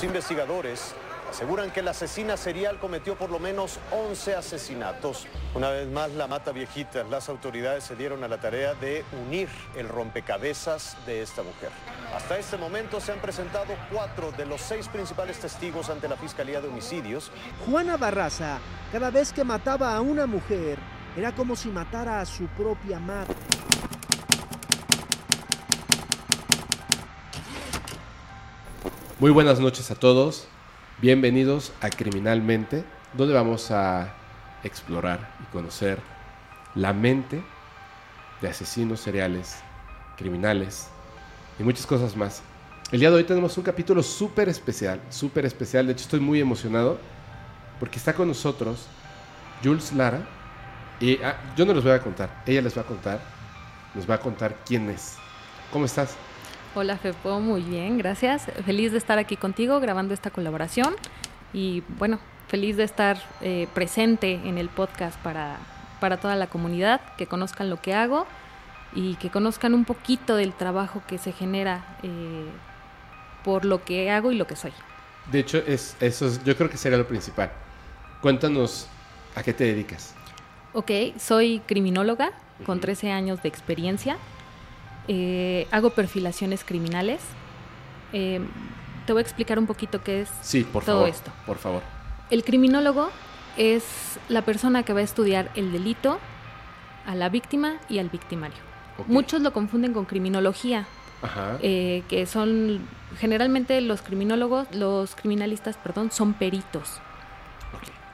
Los investigadores aseguran que la asesina serial cometió por lo menos 11 asesinatos. Una vez más, la mata viejita. Las autoridades se dieron a la tarea de unir el rompecabezas de esta mujer. Hasta este momento se han presentado cuatro de los seis principales testigos ante la Fiscalía de Homicidios. Juana Barraza, cada vez que mataba a una mujer, era como si matara a su propia madre. Muy buenas noches a todos. Bienvenidos a Criminalmente, donde vamos a explorar y conocer la mente de asesinos seriales, criminales y muchas cosas más. El día de hoy tenemos un capítulo súper especial, súper especial. De hecho, estoy muy emocionado porque está con nosotros Jules Lara. Y ah, yo no les voy a contar, ella les va a contar, nos va a contar quién es. ¿Cómo estás? Hola Fepo, muy bien, gracias. Feliz de estar aquí contigo grabando esta colaboración y bueno, feliz de estar eh, presente en el podcast para, para toda la comunidad, que conozcan lo que hago y que conozcan un poquito del trabajo que se genera eh, por lo que hago y lo que soy. De hecho, es, eso es- yo creo que sería lo principal. Cuéntanos a qué te dedicas. Ok, soy criminóloga con Ujú. 13 años de experiencia. Eh, hago perfilaciones criminales. Eh, te voy a explicar un poquito qué es Sí, por todo favor. esto. Por favor. El criminólogo es la persona que va a estudiar el delito, a la víctima y al victimario. Muchos lo confunden con criminología, Ajá. eh, que son generalmente los criminólogos, los criminalistas, perdón, son peritos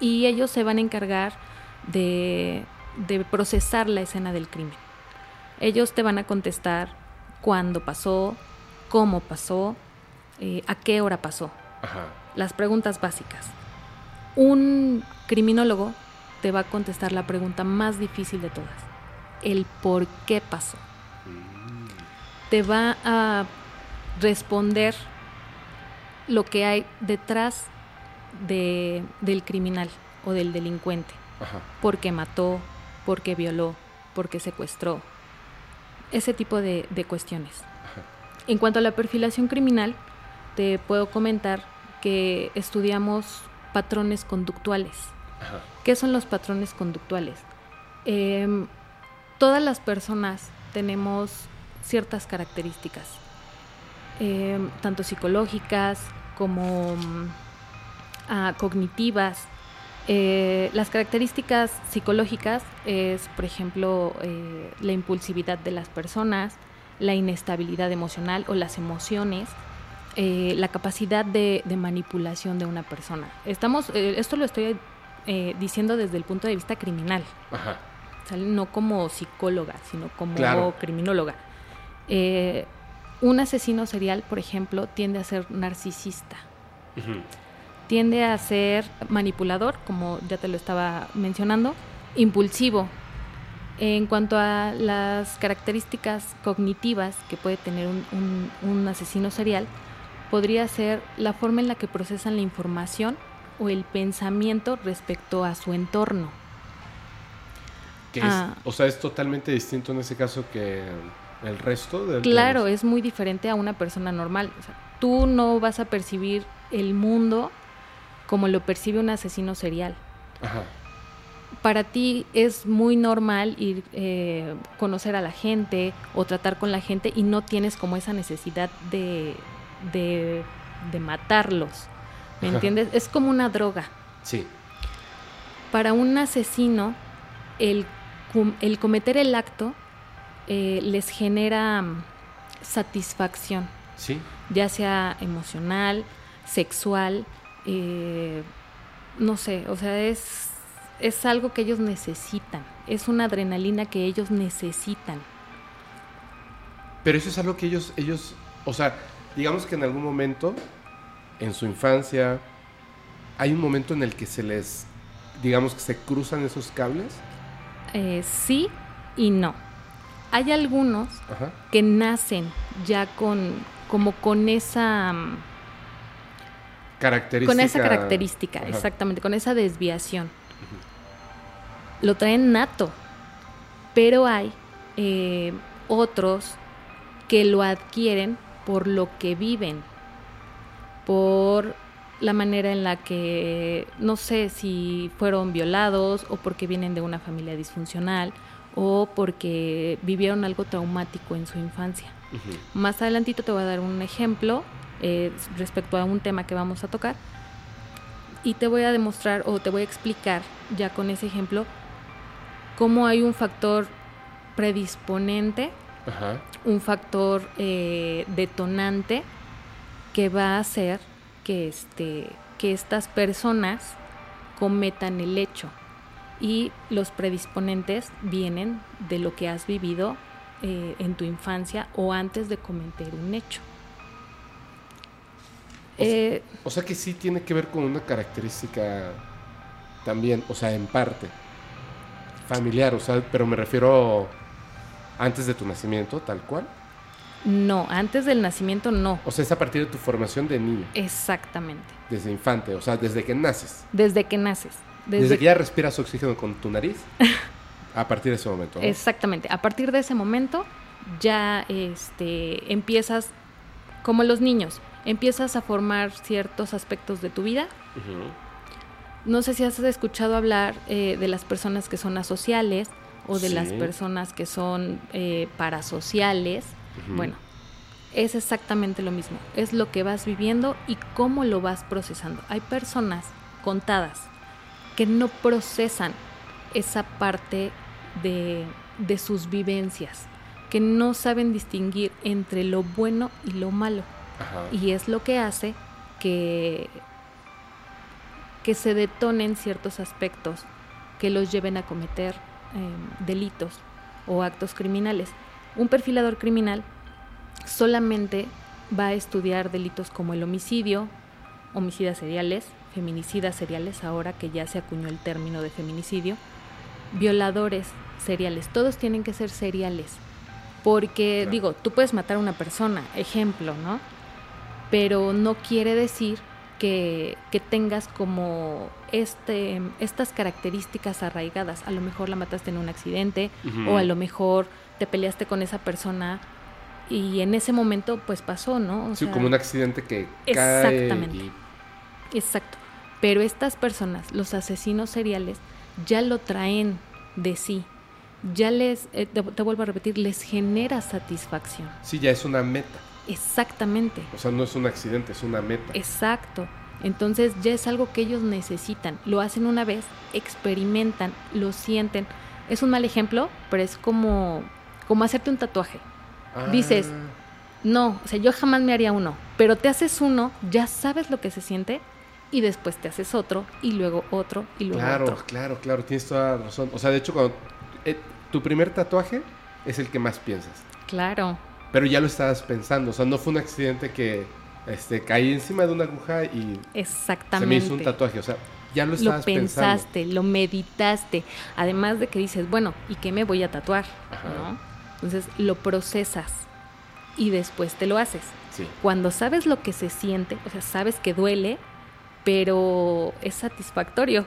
y ellos se van a encargar de, de procesar la escena del crimen. Ellos te van a contestar cuándo pasó, cómo pasó, eh, a qué hora pasó Ajá. las preguntas básicas. Un criminólogo te va a contestar la pregunta más difícil de todas, el por qué pasó. Mm, Te va a responder lo que hay detrás de- del criminal o del delincuente. Ajá. ¿Por qué mató? ¿Por qué violó? ¿Por qué secuestró? Ese tipo de, de cuestiones. Ajá. En cuanto a la perfilación criminal, te puedo comentar que estudiamos patrones conductuales. Ajá. ¿Qué son los patrones conductuales? Em, todas las personas tenemos ciertas características, em, tanto psicológicas como mm, ah, cognitivas. Eh, las características psicológicas es, por ejemplo, eh, la impulsividad de las personas, la inestabilidad emocional o las emociones, eh, la capacidad de, de manipulación de una persona. Estamos, esto lo estoy diciendo desde el punto de vista criminal, Ajá. ¿sale? no como psicóloga, sino como Claro. criminóloga. Un asesino serial, por ejemplo, tiende a ser narcisista, Ujú. Tiende a ser manipulador, como ya te lo estaba mencionando, impulsivo. En cuanto a las características cognitivas que puede tener un, un- un asesino serial, podría ser la forma en la que procesan la información o el pensamiento respecto a su entorno. Que Ah. es, o sea, es totalmente distinto en ese caso que el resto del. Claro, es muy diferente a una persona normal. O sea, tú no vas a percibir el mundo como lo percibe un asesino serial. Ajá. Para ti es muy normal ir eh, conocer a la gente o tratar con la gente y no tienes como esa necesidad de, de, de matarlos. ¿Me Ajá. entiendes? Es como una droga. Sí. Para un asesino, el, el cometer el acto eh, les genera mm, satisfacción. Sí. ya sea emocional, sexual, eh, no sé, o sea, es, es algo que ellos necesitan, es una adrenalina que ellos necesitan. Pero eso es algo que ellos, ellos, o sea, digamos que en algún momento, en su infancia, hay un momento en el que se les, digamos que se cruzan esos cables. Eh, sí y no. Hay algunos Ajá. que nacen ya con, como con esa, mm, Característica. con esa característica, Ajá. exactamente, con esa desviación. Lo traen nato, pero hay eh, otros que lo adquieren por lo que viven. por la manera en la que, no sé si fueron violados o porque vienen de una familia disfuncional o porque vivieron algo traumático en su infancia. Más adelantito te voy a dar un ejemplo eh, respecto a un tema que vamos a tocar y te voy a demostrar o te voy a explicar ya con ese ejemplo cómo hay un factor predisponente, un factor eh, detonante que va a hacer que, este, que estas personas cometan el hecho. Y los predisponentes vienen de lo que has vivido eh, en tu infancia o antes de cometer un hecho. Eh, o, sea, que sí tiene que ver con una característica también, o sea, en parte familiar, o sea, pero me refiero antes de tu nacimiento, tal cual. No, antes del nacimiento no. O sea, es a partir de tu formación de niño. Exactamente. Desde infante, o sea, desde que naces. Desde que naces. Desde, que ya respiras oxígeno con tu nariz. a partir de ese momento. Exactamente. A partir de ese momento ya este, empiezas, como los niños, empiezas a formar ciertos aspectos de tu vida. No sé si has escuchado hablar eh, de las personas que son asociales o de las personas que son eh, parasociales. Bueno, es exactamente lo mismo. Es lo que vas viviendo y cómo lo vas procesando. Hay personas contadas que no procesan esa parte de, de sus vivencias, que no saben distinguir entre lo bueno y lo malo. Y es lo que hace que, que se detonen ciertos aspectos que los lleven a cometer em, delitos o actos criminales. Un perfilador criminal solamente va a estudiar delitos como el homicidio, homicidas seriales, feminicidas seriales, ahora que ya se acuñó el término de feminicidio, violadores seriales, todos tienen que ser seriales. Porque, digo, tú puedes matar a una persona, ejemplo, ¿no? Pero no quiere decir que, que, tengas como este, estas características arraigadas. A lo mejor la mataste en un accidente o a lo mejor te peleaste con esa persona y en ese momento pues pasó, ¿no? sí, como un accidente que exactamente, cae Exacto. Pero estas personas, los asesinos seriales, ya lo traen de sí. Ya les, eh, te, vuelvo a repetir, les genera satisfacción. Sí, ya es una meta. Exactamente. O sea, no es un accidente, es una meta. Exacto. Entonces ya es algo que ellos necesitan. Lo hacen una vez, experimentan, lo sienten. Es un mal ejemplo, pero es como, como hacerte un tatuaje. Ah. Dices, no, o sea, yo jamás me haría uno, pero te haces uno, ya sabes lo que se siente y después te haces otro y luego otro y luego otro. Claro, claro, claro, tienes toda la razón. O sea, de hecho, cuando eh, tu primer tatuaje es el que más piensas. Claro. Pero ya lo estabas pensando, o sea, no fue un accidente que este, caí encima de una aguja y Exactamente. se me hizo un tatuaje, o sea, ya lo estabas Lo pensaste, lo meditaste, además de que dices, bueno, ¿y qué me voy a tatuar? Entonces lo procesas y después te lo haces. Sí. Cuando sabes lo que se siente, o sea, sabes que duele, pero es satisfactorio.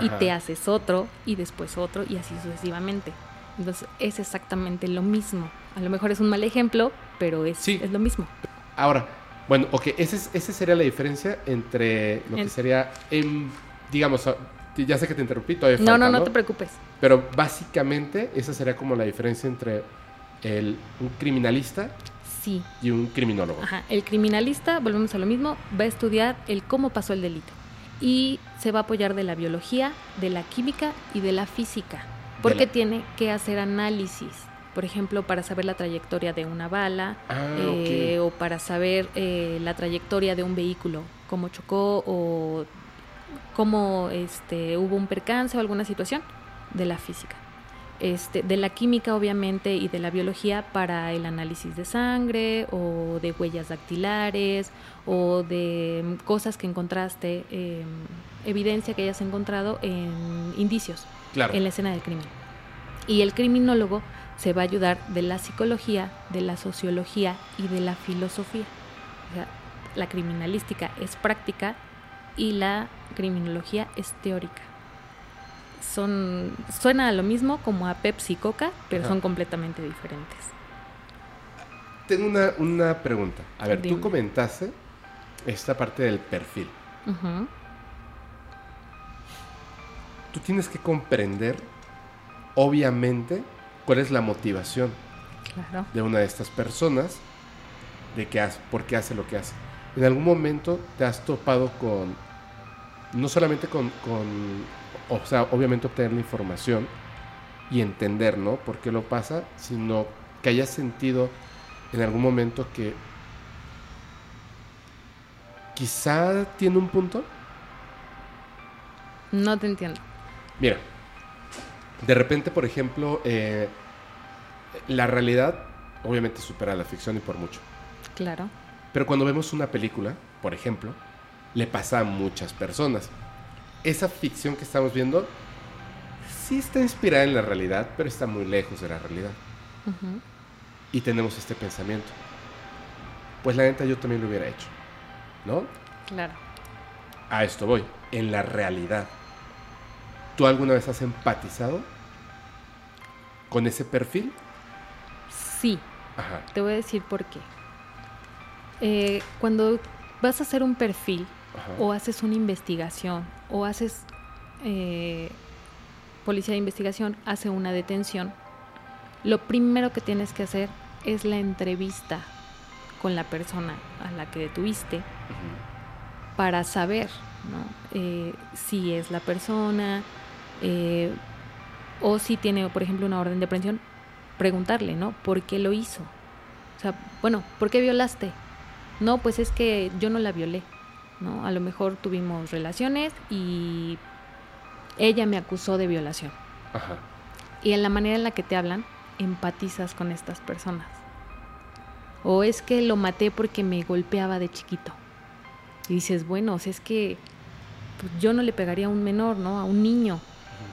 Y te haces otro y después otro y así sucesivamente. Entonces es exactamente lo mismo. A lo mejor es un mal ejemplo, pero es, es lo mismo. Ahora, bueno, ok, esa ese sería la diferencia entre lo que sería, digamos, ya sé que te interrumpí, todavía No, no, no, te preocupes. Pero básicamente esa sería como la diferencia entre el, un criminalista sí. y un criminólogo. Ajá, el criminalista, volvemos a lo mismo, va a estudiar el cómo pasó el delito y se va a apoyar de la biología, de la química y de la física, porque tiene que hacer análisis, por ejemplo, para saber la trayectoria de una bala ah, eh, o para saber eh, la trayectoria de un vehículo, cómo chocó o cómo este, hubo un percance o alguna situación de la física. Este, de la química obviamente y de la biología para el análisis de sangre o de huellas dactilares o de cosas que encontraste, em, evidencia que hayas encontrado en indicios en la escena del crimen. Y el criminólogo se va a ayudar de la psicología, de la sociología y de la filosofía. la criminalística es práctica y la criminología es teórica son suena a lo mismo como a Pepsi y Coca, pero son completamente diferentes. Tengo una, una pregunta. A ver, tú comentaste esta parte del perfil. Tú tienes que comprender, obviamente, cuál es la motivación Claro. de una de estas personas de qué hace, por qué hace lo que hace. En algún momento te has topado con, no solamente con, con, o sea, obviamente obtener la información y entender, ¿no? Por qué lo pasa, sino que hayas sentido en algún momento que quizá tiene un punto. No te entiendo. Mira, de repente, por ejemplo, eh, la realidad obviamente supera la ficción y por mucho. Claro. Pero cuando vemos una película, por ejemplo, le pasa a muchas personas. Esa ficción que estamos viendo sí está inspirada en la realidad, pero está muy lejos de la realidad. Y tenemos este pensamiento. Pues la neta yo también lo hubiera hecho. ¿No? Claro. A esto voy. En la realidad. ¿Tú alguna vez has empatizado con ese perfil? Sí, Ajá. te voy a decir por qué. Eh, cuando vas a hacer un perfil Ajá. o haces una investigación o haces eh, policía de investigación hace una detención, lo primero que tienes que hacer es la entrevista con la persona a la que detuviste para saber ¿no? Eh, si es la persona eh, o si tiene, por ejemplo, una orden de aprehensión, preguntarle, ¿no? ¿Por qué lo hizo? O sea, bueno, ¿por qué violaste? No, pues es que yo no la violé, ¿no? A lo mejor tuvimos relaciones y ella me acusó de violación. Ajá. Y en la manera en la que te hablan, empatizas con estas personas. O es que lo maté porque me golpeaba de chiquito. Y dices, bueno, o sea, es que pues, yo no le pegaría a un menor, ¿no? A un niño.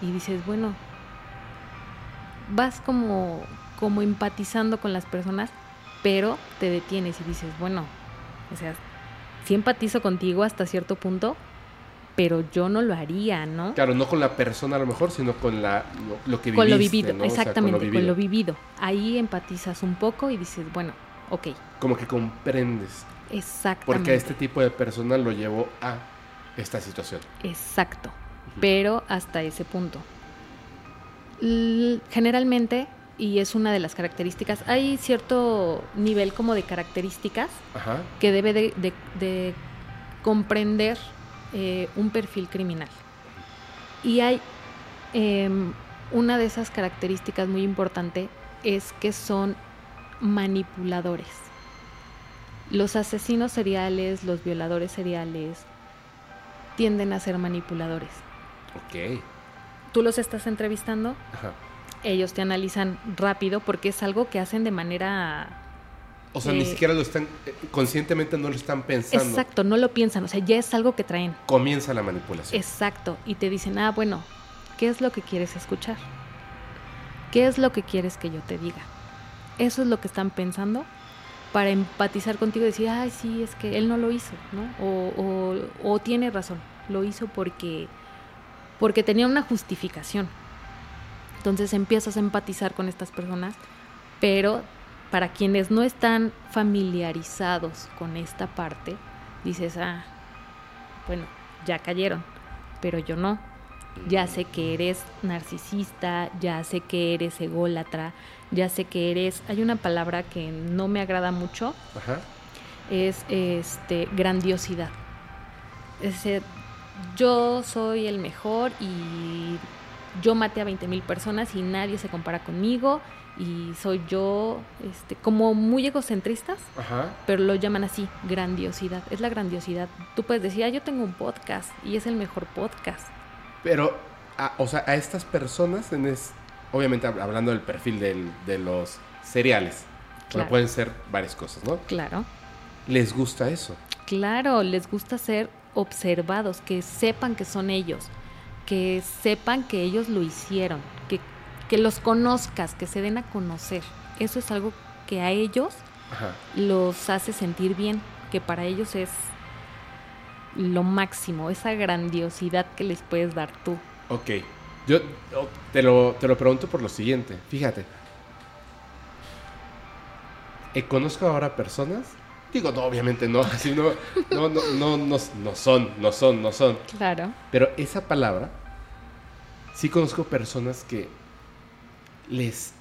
Y dices, bueno, vas como, como empatizando con las personas, pero te detienes y dices, bueno, o sea, sí empatizo contigo hasta cierto punto, pero yo no lo haría, ¿no? Claro, no con la persona a lo mejor, sino con la, lo, lo que con lo viviste, vivido, ¿no? O sea, exactamente, con lo, vivido. vivido. Ahí empatizas un poco y dices, bueno, ok, Como que comprendes exactamente. porque a este tipo de persona lo llevó a esta situación. Exacto, pero hasta ese punto. Generalmente, y es una de las características, hay cierto nivel como de características Ajá. que debe de, de- de comprender eh, un perfil criminal. Y hay em, una de esas características muy importante es que son manipuladores. Los asesinos seriales, los violadores seriales, tienden a ser manipuladores. Ok. Tú los estás entrevistando, Ajá. ellos te analizan rápido porque es algo que hacen de manera O sea, ni Eh, siquiera lo están, eh, conscientemente no lo están pensando. Exacto, no lo piensan, o sea, ya es algo que traen. Comienza la manipulación. Exacto, y te dicen, ah, bueno, ¿qué es lo que quieres escuchar? ¿Qué es lo que quieres que yo te diga? Eso es lo que están pensando para empatizar contigo y decir, ay, sí, es que él no lo hizo, ¿no? O, o- o tiene razón, lo hizo porque, porque tenía una justificación. Entonces empiezas a empatizar con estas personas, pero para quienes no están familiarizados con esta parte, dices, ah, bueno, ya cayeron, pero yo no. Ya sé que eres narcisista, ya sé que eres ególatra, ya sé que eres... Hay una palabra que no me agrada mucho, Ajá. es este grandiosidad. Es decir, yo soy el mejor y yo maté a 20 mil personas y nadie se compara conmigo y soy yo, este, como muy egocentristas, Ajá. pero lo llaman así, grandiosidad. Es la grandiosidad. Tú puedes decir, ah, yo tengo un podcast y es el mejor podcast. Pero, a- o sea, a estas personas, en es, obviamente hab- hablando del perfil del- de los cereales, Claro. pueden ser varias cosas, ¿no? Claro. Les gusta eso. Claro, les gusta ser observados, que sepan que son ellos, que sepan que ellos lo hicieron, que, que los conozcas, que se den a conocer. Eso es algo que a ellos Ajá. los hace sentir bien, que para ellos es lo máximo, esa grandiosidad que les puedes dar tú. Ok. Yo yo te lo, te lo pregunto por lo siguiente. Fíjate. Eh, conozco ahora personas Digo, no, obviamente no, así no, no, no, no, no, no son, no son, no son. Claro. Pero esa palabra, sí conozco personas que les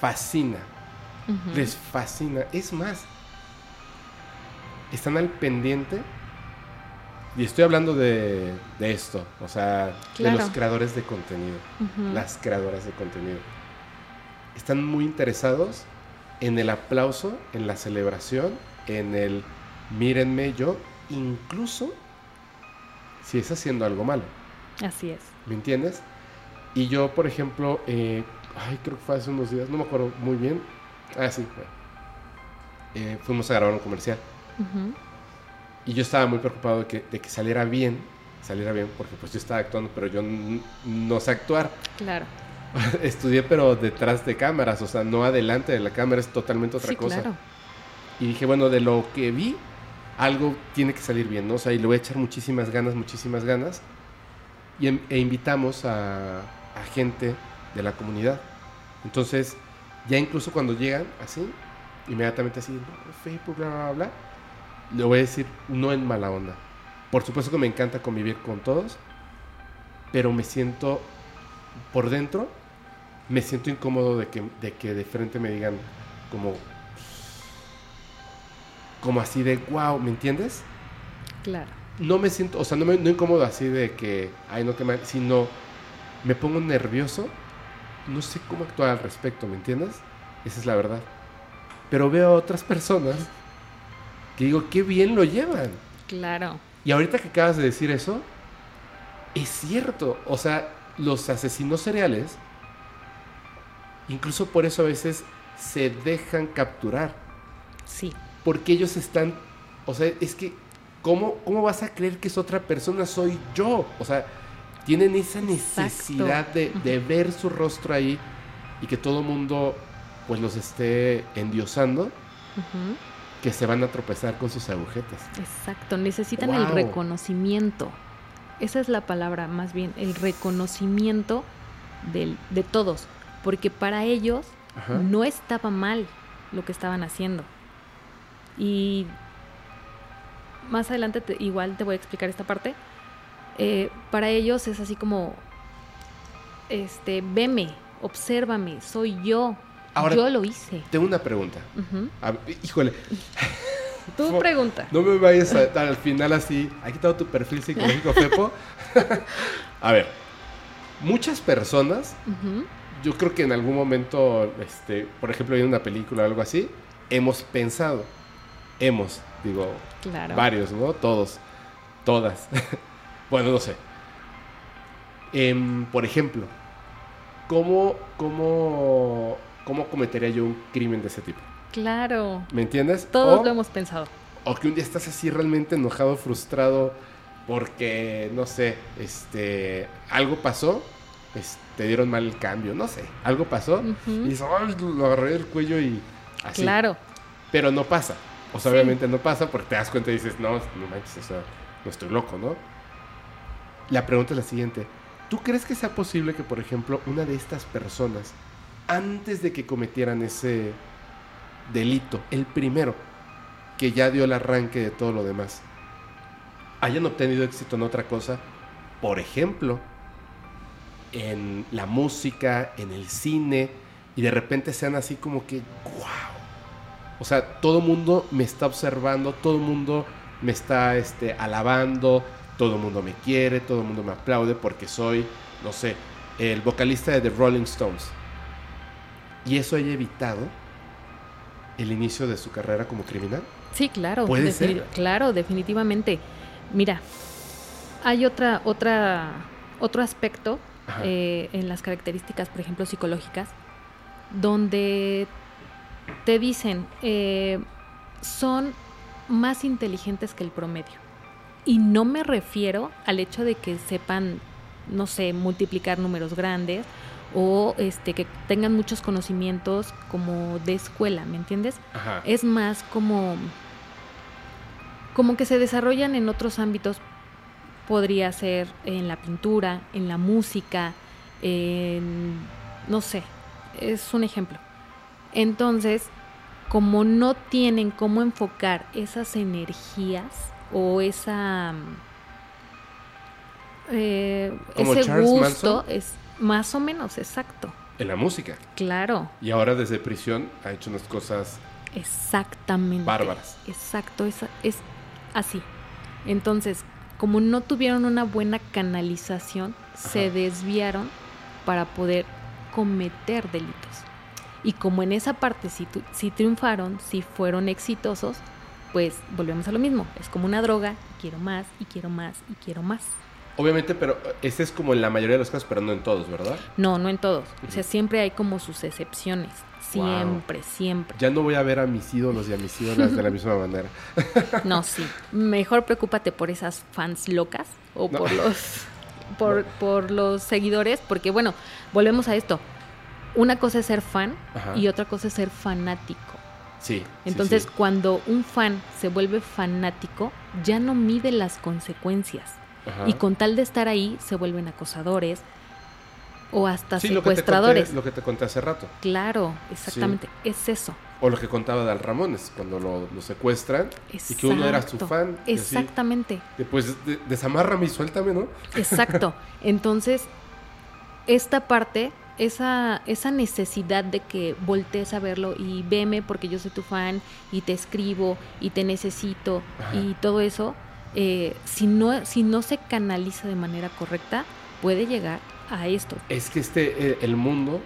fascina, les fascina. Es más, están al pendiente. Y estoy hablando de, de esto, o sea, de los creadores de contenido, las creadoras de contenido. Están muy interesados en el aplauso, en la celebración, en el mírenme yo, incluso si es haciendo algo malo. Así es. ¿Me entiendes? Y yo, por ejemplo, eh, ay, creo que fue hace unos días, no me acuerdo muy bien. Ah, sí, fue. Eh, fuimos a grabar un comercial. Y yo estaba muy preocupado de que, de que saliera bien, saliera bien, porque pues yo estaba actuando, pero yo no sé actuar. Claro. Estudié, pero detrás de cámaras, o sea, no adelante de la cámara, es totalmente otra sí, cosa. claro. Y dije, bueno, de lo que vi, algo tiene que salir bien, ¿no? O sea, y le voy a echar muchísimas ganas, muchísimas ganas. Y em- e invitamos a, gente de la comunidad. Entonces, ya incluso cuando llegan así, inmediatamente así, no, Facebook, bla, bla, bla, le voy a decir, no en mala onda. Por supuesto que me encanta convivir con todos, pero me siento por dentro, me siento incómodo de que de, que de frente me digan como como así de wow, ¿me entiendes? Claro. No me siento, o sea, no me no incómodo así de que, ay, no, que mal, sino me pongo nervioso, no sé cómo actuar al respecto, ¿me entiendes? Esa es la verdad. Pero veo a otras personas que digo, qué bien lo llevan. Claro. Y ahorita que acabas de decir eso, es cierto. O sea, los asesinos seriales, incluso por eso a veces se dejan capturar. Sí. Porque ellos están, o sea, es que, ¿cómo, cómo vas a creer que es otra persona? Soy yo. O sea, tienen esa necesidad de, de ver su rostro ahí y que todo el mundo pues los esté endiosando, que se van a tropezar con sus agujetas. Exacto. Necesitan el reconocimiento. Esa es la palabra, más bien, el reconocimiento del- de todos. Porque para ellos Ajá. no estaba mal lo que estaban haciendo. Y más adelante te- igual te voy a explicar esta parte. Eh, para ellos es así como, este, veme, obsérvame, soy yo. Ahora- yo lo hice. Tengo una pregunta. Híjole, Tu Fo- pregunta. no me vayas a al final así. ¿Ha quitado tu perfil psicológico, Fepo? a ver, muchas personas, yo creo que en algún momento, este, por ejemplo, en una película o algo así, hemos pensado, hemos, digo, Claro. varios, ¿no? Todos, todas. bueno, no sé. Em, por ejemplo, ¿cómo, cómo, ¿cómo cometería yo un crimen de ese tipo? Claro. ¿Me entiendes? Todos O- lo hemos pensado. O que un día estás así realmente enojado, frustrado, porque, no sé, este, algo pasó, te dieron mal el cambio, no sé, algo pasó, y dices, "Ay, lo agarré del cuello y así. Claro. Pero no pasa. O sea, Sí. obviamente no pasa porque te das cuenta y dices, no, no manches, o sea, no estoy loco, ¿no? La pregunta es la siguiente. ¿Tú crees que sea posible que, por ejemplo, una de estas personas, antes de que cometieran ese delito, el primero, que ya dio el arranque de todo lo demás, hayan obtenido éxito en otra cosa? Por ejemplo, en la música, en el cine, y de repente sean así como que, wow. O sea, todo el mundo me está observando, todo el mundo me está este, alabando, todo el mundo me quiere, todo el mundo me aplaude porque soy, no sé, el vocalista de The Rolling Stones. Y eso haya evitado el inicio de su carrera como criminal. Sí, claro. ¿Puede ser? Claro, definitivamente. Mira, hay otra, otra, otro aspecto eh, en las características, por ejemplo, psicológicas, donde te dicen eh, son más inteligentes que el promedio. Y no me refiero al hecho de que sepan, no sé, multiplicar números grandes o este que tengan muchos conocimientos como de escuela, ¿me entiendes? Ajá. es más como como que se desarrollan en otros ámbitos podría ser en la pintura en la música en no sé es un ejemplo entonces como no tienen cómo enfocar esas energías o esa eh, ese gusto es más o menos exacto. En la música. Claro. Y ahora desde prisión ha hecho unas cosas exactamente. bárbaras. Exacto es, es así. Entonces como no tuvieron una buena canalización se desviaron para poder cometer delitos y como en esa parte si, si triunfaron si fueron exitosos pues volvemos a lo mismo es como una droga quiero más y quiero más y quiero más Obviamente, pero ese es como en la mayoría de los casos, pero no en todos, ¿verdad? No, no en todos. O sea, siempre hay como sus excepciones. Siempre, siempre. Ya no voy a ver a mis ídolos y a mis ídolas de la misma manera. no, sí. Mejor preocúpate por esas fans locas o por los por, por los seguidores, porque bueno, volvemos a esto. Una cosa es ser fan y otra cosa es ser fanático. Sí. Entonces, cuando un fan se vuelve fanático, ya no mide las consecuencias y con tal de estar ahí se vuelven acosadores o hasta secuestradores. Lo que, te conté hace rato. Claro, exactamente, es eso. O lo que contaba Dal Ramones, cuando lo, secuestran y que uno era su fan. Exactamente. Después desamárrame y suéltame, ¿no? Exacto. Entonces, esta parte, esa, esa necesidad de que voltees a verlo y veme porque yo soy tu fan y te escribo y te necesito y todo eso, eh, si, no, si no se canaliza de manera correcta, puede llegar a esto. Es que este, eh, el mundo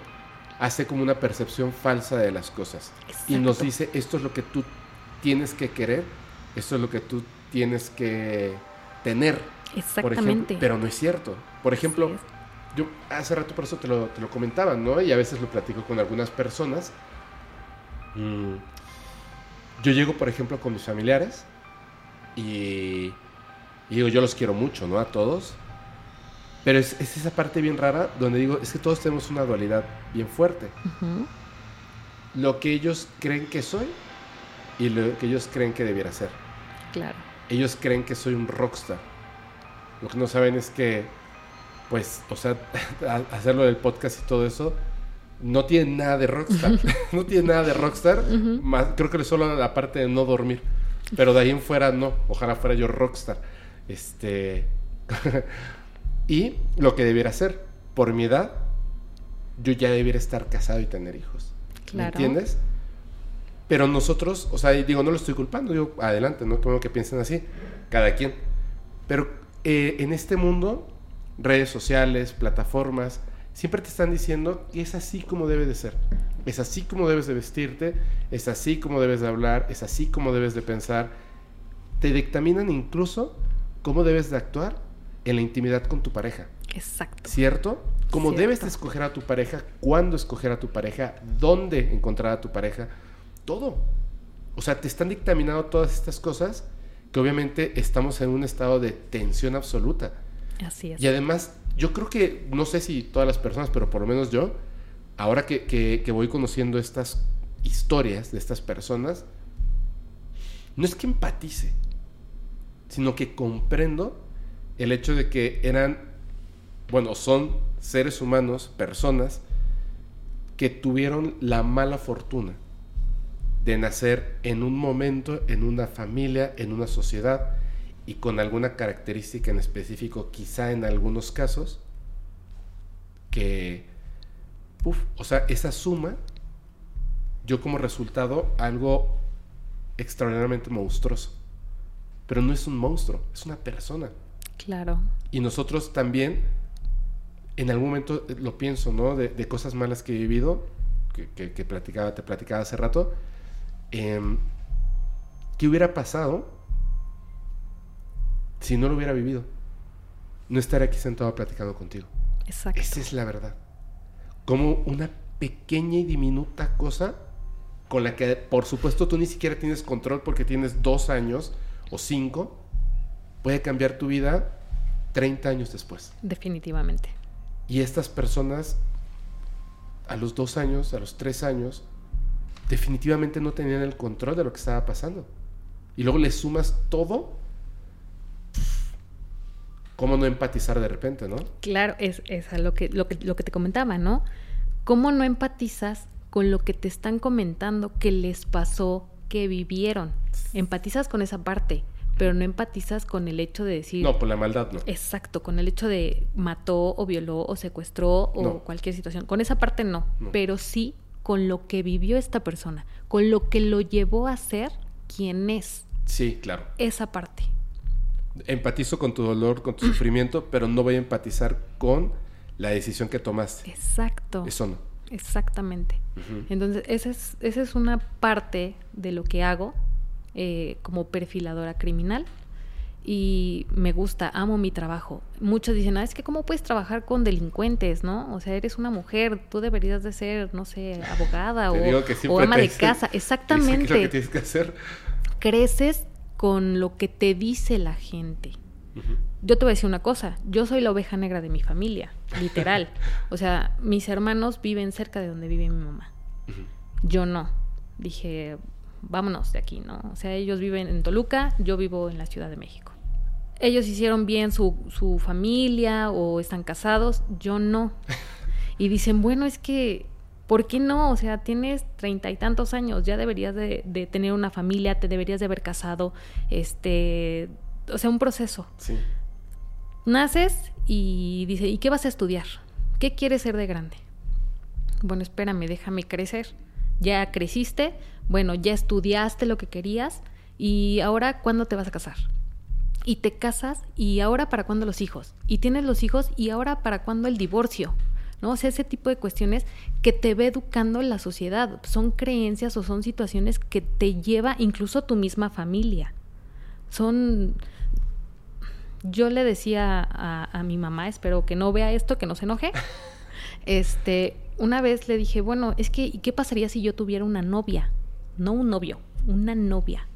hace como una percepción falsa de las cosas y nos dice esto es lo que tú tienes que querer, esto es lo que tú tienes que tener. Exactamente. pero no es cierto. Por ejemplo, yo hace rato por eso te lo, te lo comentaba, ¿no? Y a veces lo platico con algunas personas. Mm, yo llego, por ejemplo, con mis familiares y, digo, yo los quiero mucho, ¿no? A todos. Pero es, esa parte bien rara donde digo, es que todos tenemos una dualidad bien fuerte. Lo que ellos creen que soy y lo que ellos creen que debiera ser. Claro. Ellos creen que soy un rockstar. Lo que no saben es que, pues, o sea, hacerlo del podcast y todo eso, no tiene nada de rockstar. no tiene nada de rockstar. más, creo que solo la parte de no dormir. Pero de ahí en fuera no. Ojalá fuera yo rockstar. Este. y lo que debiera hacer, por mi edad, yo ya debiera estar casado y tener hijos. ¿Me entiendes? Pero nosotros, o sea, digo, no lo estoy culpando, digo, adelante, ¿no? Como que piensen así, cada quien. Pero eh, en este mundo, redes sociales, plataformas, siempre te están diciendo que es así como debe de ser. Es así como debes de vestirte, es así como debes de hablar, es así como debes de pensar. Te dictaminan incluso cómo debes de actuar en la intimidad con tu pareja. Exacto. ¿Cierto? Cómo debes de escoger a tu pareja, cuándo escoger a tu pareja, dónde encontrar a tu pareja, todo. O sea, te están dictaminando todas estas cosas que obviamente estamos en un estado de tensión absoluta. Así es. Y además yo creo que, no sé si todas las personas, pero por lo menos yo, ahora que, voy conociendo estas historias de estas personas, no es que empatice, sino que comprendo el hecho de que eran, bueno, son seres humanos, personas, que tuvieron la mala fortuna de nacer en un momento, en una familia, en una sociedad, y con alguna característica en específico, quizá en algunos casos, que, uf, o sea, esa suma, yo como resultado algo extraordinariamente monstruoso. Pero no es un monstruo, es una persona. Claro. Y nosotros también, en algún momento eh, lo pienso, ¿no? De, cosas malas que he vivido, que, platicaba, te platicaba hace rato. Em, ¿Qué hubiera pasado si no lo hubiera vivido, no estaría aquí sentado platicando contigo. Exacto. Esa es la verdad. Como una pequeña y diminuta cosa con la que, por supuesto, tú ni siquiera tienes control porque tienes dos años o cinco, puede cambiar tu vida 30 años después. Definitivamente. Y estas personas, a los dos años, a los tres años, definitivamente no tenían el control de lo que estaba pasando. Y luego le sumas todo ¿Cómo no empatizar de repente, no? Claro, es, es lo, que, lo, que, lo que te comentaba, ¿no? ¿Cómo no empatizas con lo que te están comentando que les pasó, que vivieron. Empatizas con esa parte, pero no empatizas con el hecho de decir... No, por la maldad no. Exacto, con el hecho de mató o violó o secuestró o cualquier situación. Con esa parte no, pero sí con lo que vivió esta persona, con lo que lo llevó a ser quien es. Sí, claro. Esa parte. Empatizo con tu dolor, con tu sufrimiento, pero no voy a empatizar con la decisión que tomaste. Exacto. Eso no. Exactamente. Entonces, esa es, esa es una parte de lo que hago eh, como perfiladora criminal y me gusta, amo mi trabajo. Muchos dicen, ah, es que cómo puedes trabajar con delincuentes, ¿no? O sea, eres una mujer, tú deberías de ser, no sé, abogada o, ama de casa. Exactamente. lo que tienes que hacer. Creces con lo que te dice la gente. Yo te voy a decir una cosa, yo soy la oveja negra de mi familia, literal. o sea, mis hermanos viven cerca de donde vive mi mamá. Yo no. Dije, vámonos de aquí, ¿no? O sea, ellos viven en Toluca, yo vivo en la Ciudad de México. Ellos hicieron bien su, su familia o están casados, yo no. Y dicen, bueno, es que, ¿por qué no? O sea, tienes treinta y tantos años, ya deberías de, de, tener una familia, te deberías de haber casado, este, o sea, un proceso. Sí. Naces y dice, ¿y qué vas a estudiar? ¿Qué quieres ser de grande? Bueno, espérame, déjame crecer. Ya creciste, bueno, ya estudiaste lo que querías y ahora ¿cuándo te vas a casar? Y te casas y ahora para cuándo los hijos? Y tienes los hijos y ahora para cuándo el divorcio? ¿No? O sea, ese tipo de cuestiones que te ve educando la sociedad. Son creencias o son situaciones que te lleva incluso tu misma familia. Son... Yo le decía a, a mi mamá, espero que no vea esto, que no se enoje. Este, una vez le dije, bueno, es que, ¿y qué pasaría si yo tuviera una novia? no un novio, una novia.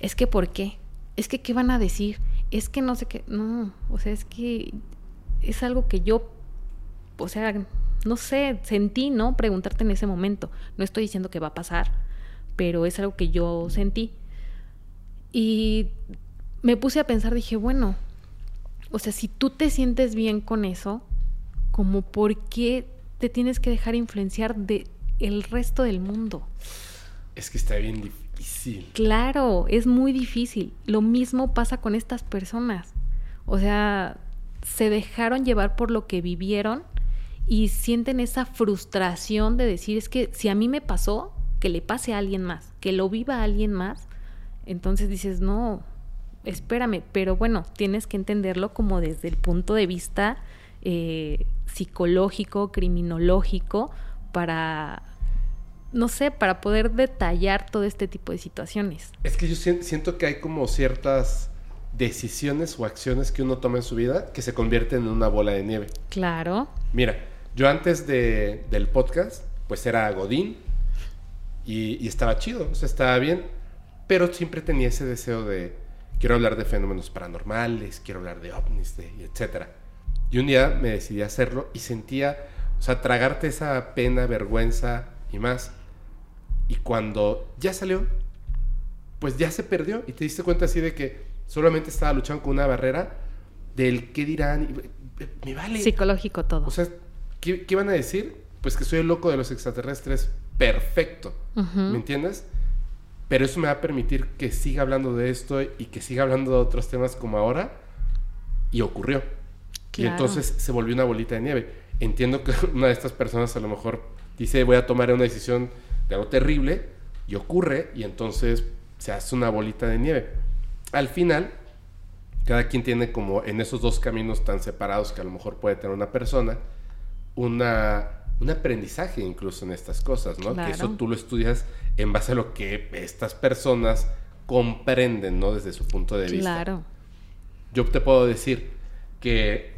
Es que, ¿por qué? Es que, ¿qué van a decir? Es que no sé qué, no, o sea, es que es algo que yo, o sea, no sé, sentí, ¿no? Preguntarte en ese momento. No estoy diciendo que va a pasar, pero es algo que yo sentí. Y me puse a pensar, dije, bueno, o sea, si tú te sientes bien con eso, como por qué te tienes que dejar influenciar de el resto del mundo. Es que está bien difícil. Claro, es muy difícil. Lo mismo pasa con estas personas. O sea, se dejaron llevar por lo que vivieron y sienten esa frustración de decir, es que si a mí me pasó, que le pase a alguien más, que lo viva a alguien más, entonces dices, no, espérame, pero bueno, tienes que entenderlo como desde el punto de vista eh, psicológico, criminológico, para no sé, para poder detallar todo este tipo de situaciones. Es que yo siento que hay como ciertas decisiones o acciones que uno toma en su vida que se convierten en una bola de nieve. Claro. Mira, yo antes de, del podcast, pues era Godín y, estaba chido, o sea, estaba bien, pero siempre tenía ese deseo de, quiero hablar de fenómenos paranormales, quiero hablar de ovnis, de, etc. Y un día me decidí a hacerlo y sentía, o sea, tragarte esa pena, vergüenza y más y cuando ya salió, pues ya se perdió y te diste cuenta así de que solamente estaba luchando con una barrera del qué dirán. Y, me vale. Psicológico todo. O sea, ¿qué, ¿qué, van a decir? Pues que soy el loco de los extraterrestres. Perfecto. ¿Me entiendes? Pero eso me va a permitir que siga hablando de esto y que siga hablando de otros temas como ahora. Y ocurrió. Y entonces se volvió una bolita de nieve. Entiendo que una de estas personas a lo mejor dice voy a tomar una decisión algo terrible y ocurre y entonces se hace una bolita de nieve. Al final, cada quien tiene como en esos dos caminos tan separados que a lo mejor puede tener una persona, una, un aprendizaje incluso en estas cosas, ¿no? Que eso tú lo estudias en base a lo que estas personas comprenden, ¿no? Desde su punto de vista. Claro. Yo te puedo decir que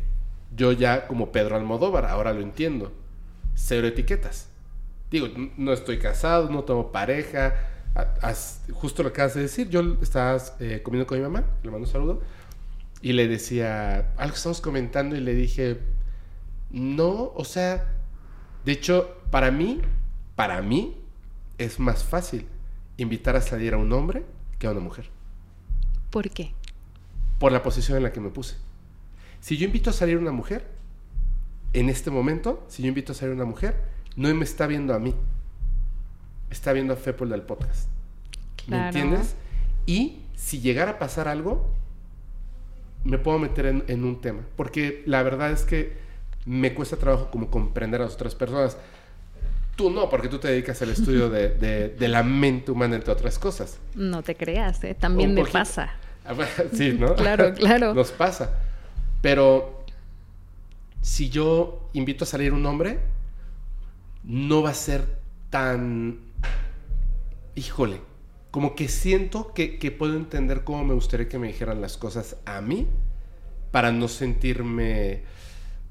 yo ya como Pedro Almodóvar, ahora lo entiendo, cero etiquetas. Digo, no estoy casado, no tengo pareja. justo lo que acabas de decir, yo estaba eh, comiendo con mi mamá, le mando un saludo, y le decía, algo estamos comentando, y le dije, no, o sea, de hecho, para mí, para mí, es más fácil invitar a salir a un hombre que a una mujer. ¿Por qué? Por la posición en la que me puse. Si yo invito a salir a una mujer, en este momento, si yo invito a salir a una mujer, no me está viendo a mí. Está viendo a Fepol del podcast. ¿Me entiendes? Y si llegara a pasar algo, me puedo meter en, en un tema. Porque la verdad es que me cuesta trabajo como comprender a las otras personas. Tú no, porque tú te dedicas al estudio de, de- de la mente humana, entre otras cosas. No te creas, ¿eh? también Un me poquito. pasa. Ah, Sí, ¿no? Claro, claro. Nos pasa. Pero si yo invito a salir un hombre, no va a ser tan... Híjole, como que siento que, que puedo entender cómo me gustaría que me dijeran las cosas a mí para no sentirme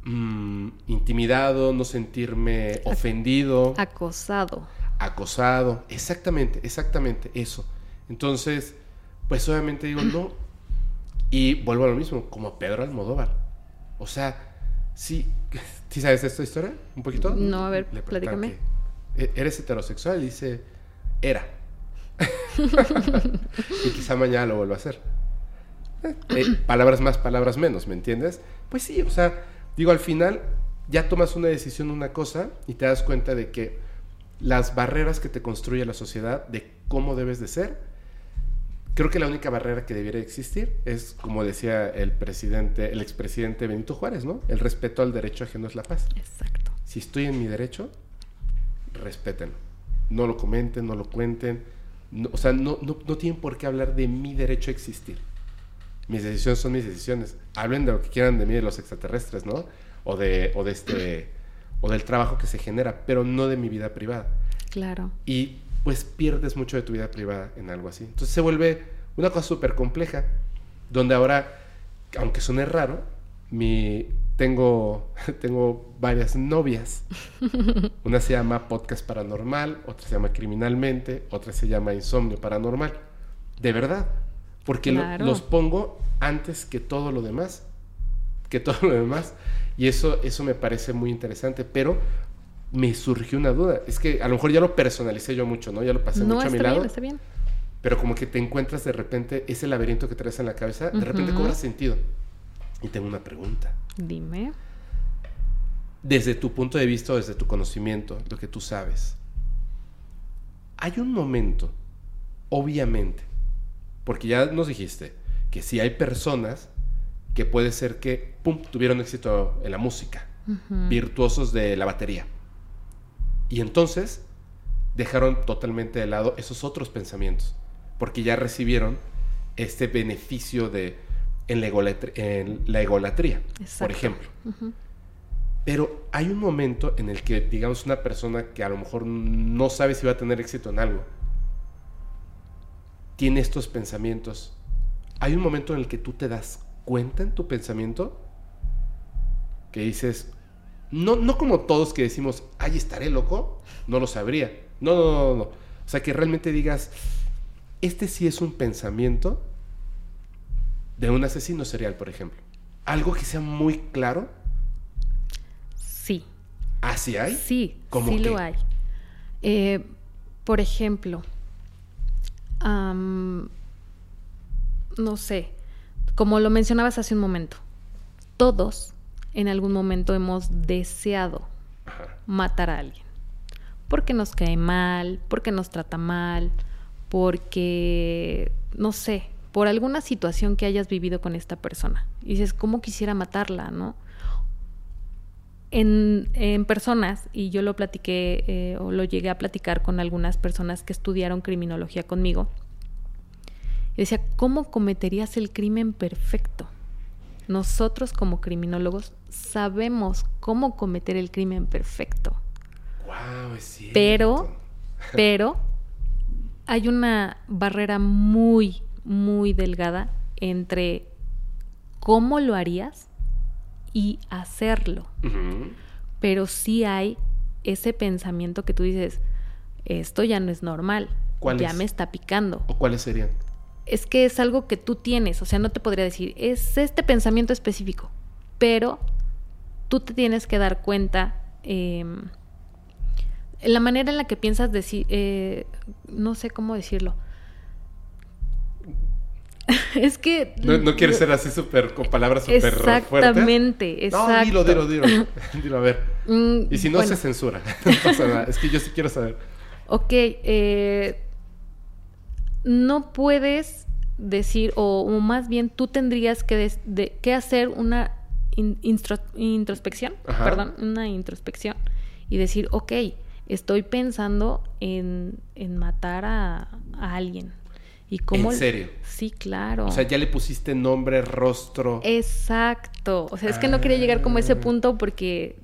mm, intimidado, no sentirme ofendido Acosado. acosado. Exactamente, exactamente eso. Entonces, pues obviamente digo no. Y vuelvo a lo mismo, como Pedro Almodóvar. O sea, sí, ¿sí sabes esta historia? ¿Un poquito? No, a ver, Le platícame. que, "¿E- ¿Eres heterosexual? Y dice, era. y quizá mañana lo vuelva a hacer. Eh, palabras más, palabras menos, ¿me entiendes? Pues sí, o sea, digo, al final ya tomas una decisión, una cosa, y te das cuenta de que las barreras que te construye la sociedad de cómo debes de ser, creo que la única barrera que debiera existir es, como decía el presidente, el expresidente Benito Juárez, ¿no? El respeto al derecho ajeno es la paz. Exacto. Si estoy en mi derecho, respétenlo. No lo comenten, no lo cuenten. No- o sea, no, no, no tienen por qué hablar de mi derecho a existir. Mis decisiones son mis decisiones. Hablen de lo que quieran de mí, de los extraterrestres, ¿no? O de, o de este, o del trabajo que se genera, pero no de mi vida privada. Claro. Y pues pierdes mucho de tu vida privada en algo así. Entonces se vuelve una cosa súper compleja, donde ahora, aunque suene raro, mi, tengo, tengo varias novias. Una se llama Podcast Paranormal, otra se llama Criminalmente, otra se llama Insomnio Paranormal. De verdad, porque lo- los pongo antes que todo lo demás, que todo lo demás. Y eso, eso me parece muy interesante, pero me surgió una duda. Es que a lo mejor ya lo personalicé yo mucho, ¿no? Ya lo pasé No, mucho a mi está lado. bien, está bien. Pero como que te encuentras de repente ese laberinto que traes en la cabeza, de repente cobra sentido. Y tengo una pregunta. Dime. Desde tu punto de vista, desde tu conocimiento, lo que tú sabes, hay un momento, obviamente, porque ya nos dijiste que si hay personas que puede ser que, pum, tuvieron éxito en la música, virtuosos de la batería. Y entonces dejaron totalmente de lado esos otros pensamientos, porque ya recibieron este beneficio de en la, egolatr- en la egolatría, por ejemplo. Pero hay un momento en el que, digamos, una persona que a lo mejor no sabe si va a tener éxito en algo, tiene estos pensamientos. Hay un momento en el que tú te das cuenta en tu pensamiento que dices, no, no como todos que decimos, ay, estaré loco, no lo sabría. No, no, no, no. O sea, que realmente digas, este sí es un pensamiento de un asesino serial, por ejemplo. Algo que sea muy claro. Sí. ¿Así hay? Sí, ¿Cómo sí qué? lo hay. Eh, por ejemplo, no sé, como lo mencionabas hace un momento, todos en algún momento hemos deseado matar a alguien. Porque nos cae mal, porque nos trata mal, porque, no sé, por alguna situación que hayas vivido con esta persona. Y dices, ¿cómo quisiera matarla, no? En, en personas, y yo lo platiqué eh, o lo llegué a platicar con algunas personas que estudiaron criminología conmigo, y decía, ¿cómo cometerías el crimen perfecto? Nosotros como criminólogos sabemos cómo cometer el crimen perfecto, Wow, es cierto. Pero- pero hay una barrera muy, muy delgada entre cómo lo harías y hacerlo. Pero sí hay ese pensamiento que tú dices, esto ya no es normal, ¿Cuál ya es? me está picando. ¿O cuáles serían? Es que es algo que tú tienes, o sea, no te podría decir, es este pensamiento específico, pero tú te tienes que dar cuenta, eh, la manera en la que piensas decir, eh, no sé cómo decirlo. es que... No, no quieres ser así súper, con palabras súper fuertes. Exactamente, exacto. No, dilo, dilo, dilo. dilo, a ver. Mm, Y si no bueno, se censura, no pasa nada. Es que yo sí quiero saber. Ok, eh, no puedes decir, o, o más bien tú tendrías que, des- de- que hacer una in- instro- introspección, Ajá. perdón, una introspección y decir, ok, estoy pensando en, en matar a, a alguien. ¿Y cómo? ¿En serio? Sí, claro. O sea, ya le pusiste nombre, rostro. Exacto. O sea, es que no quería llegar como a ese Ah. punto porque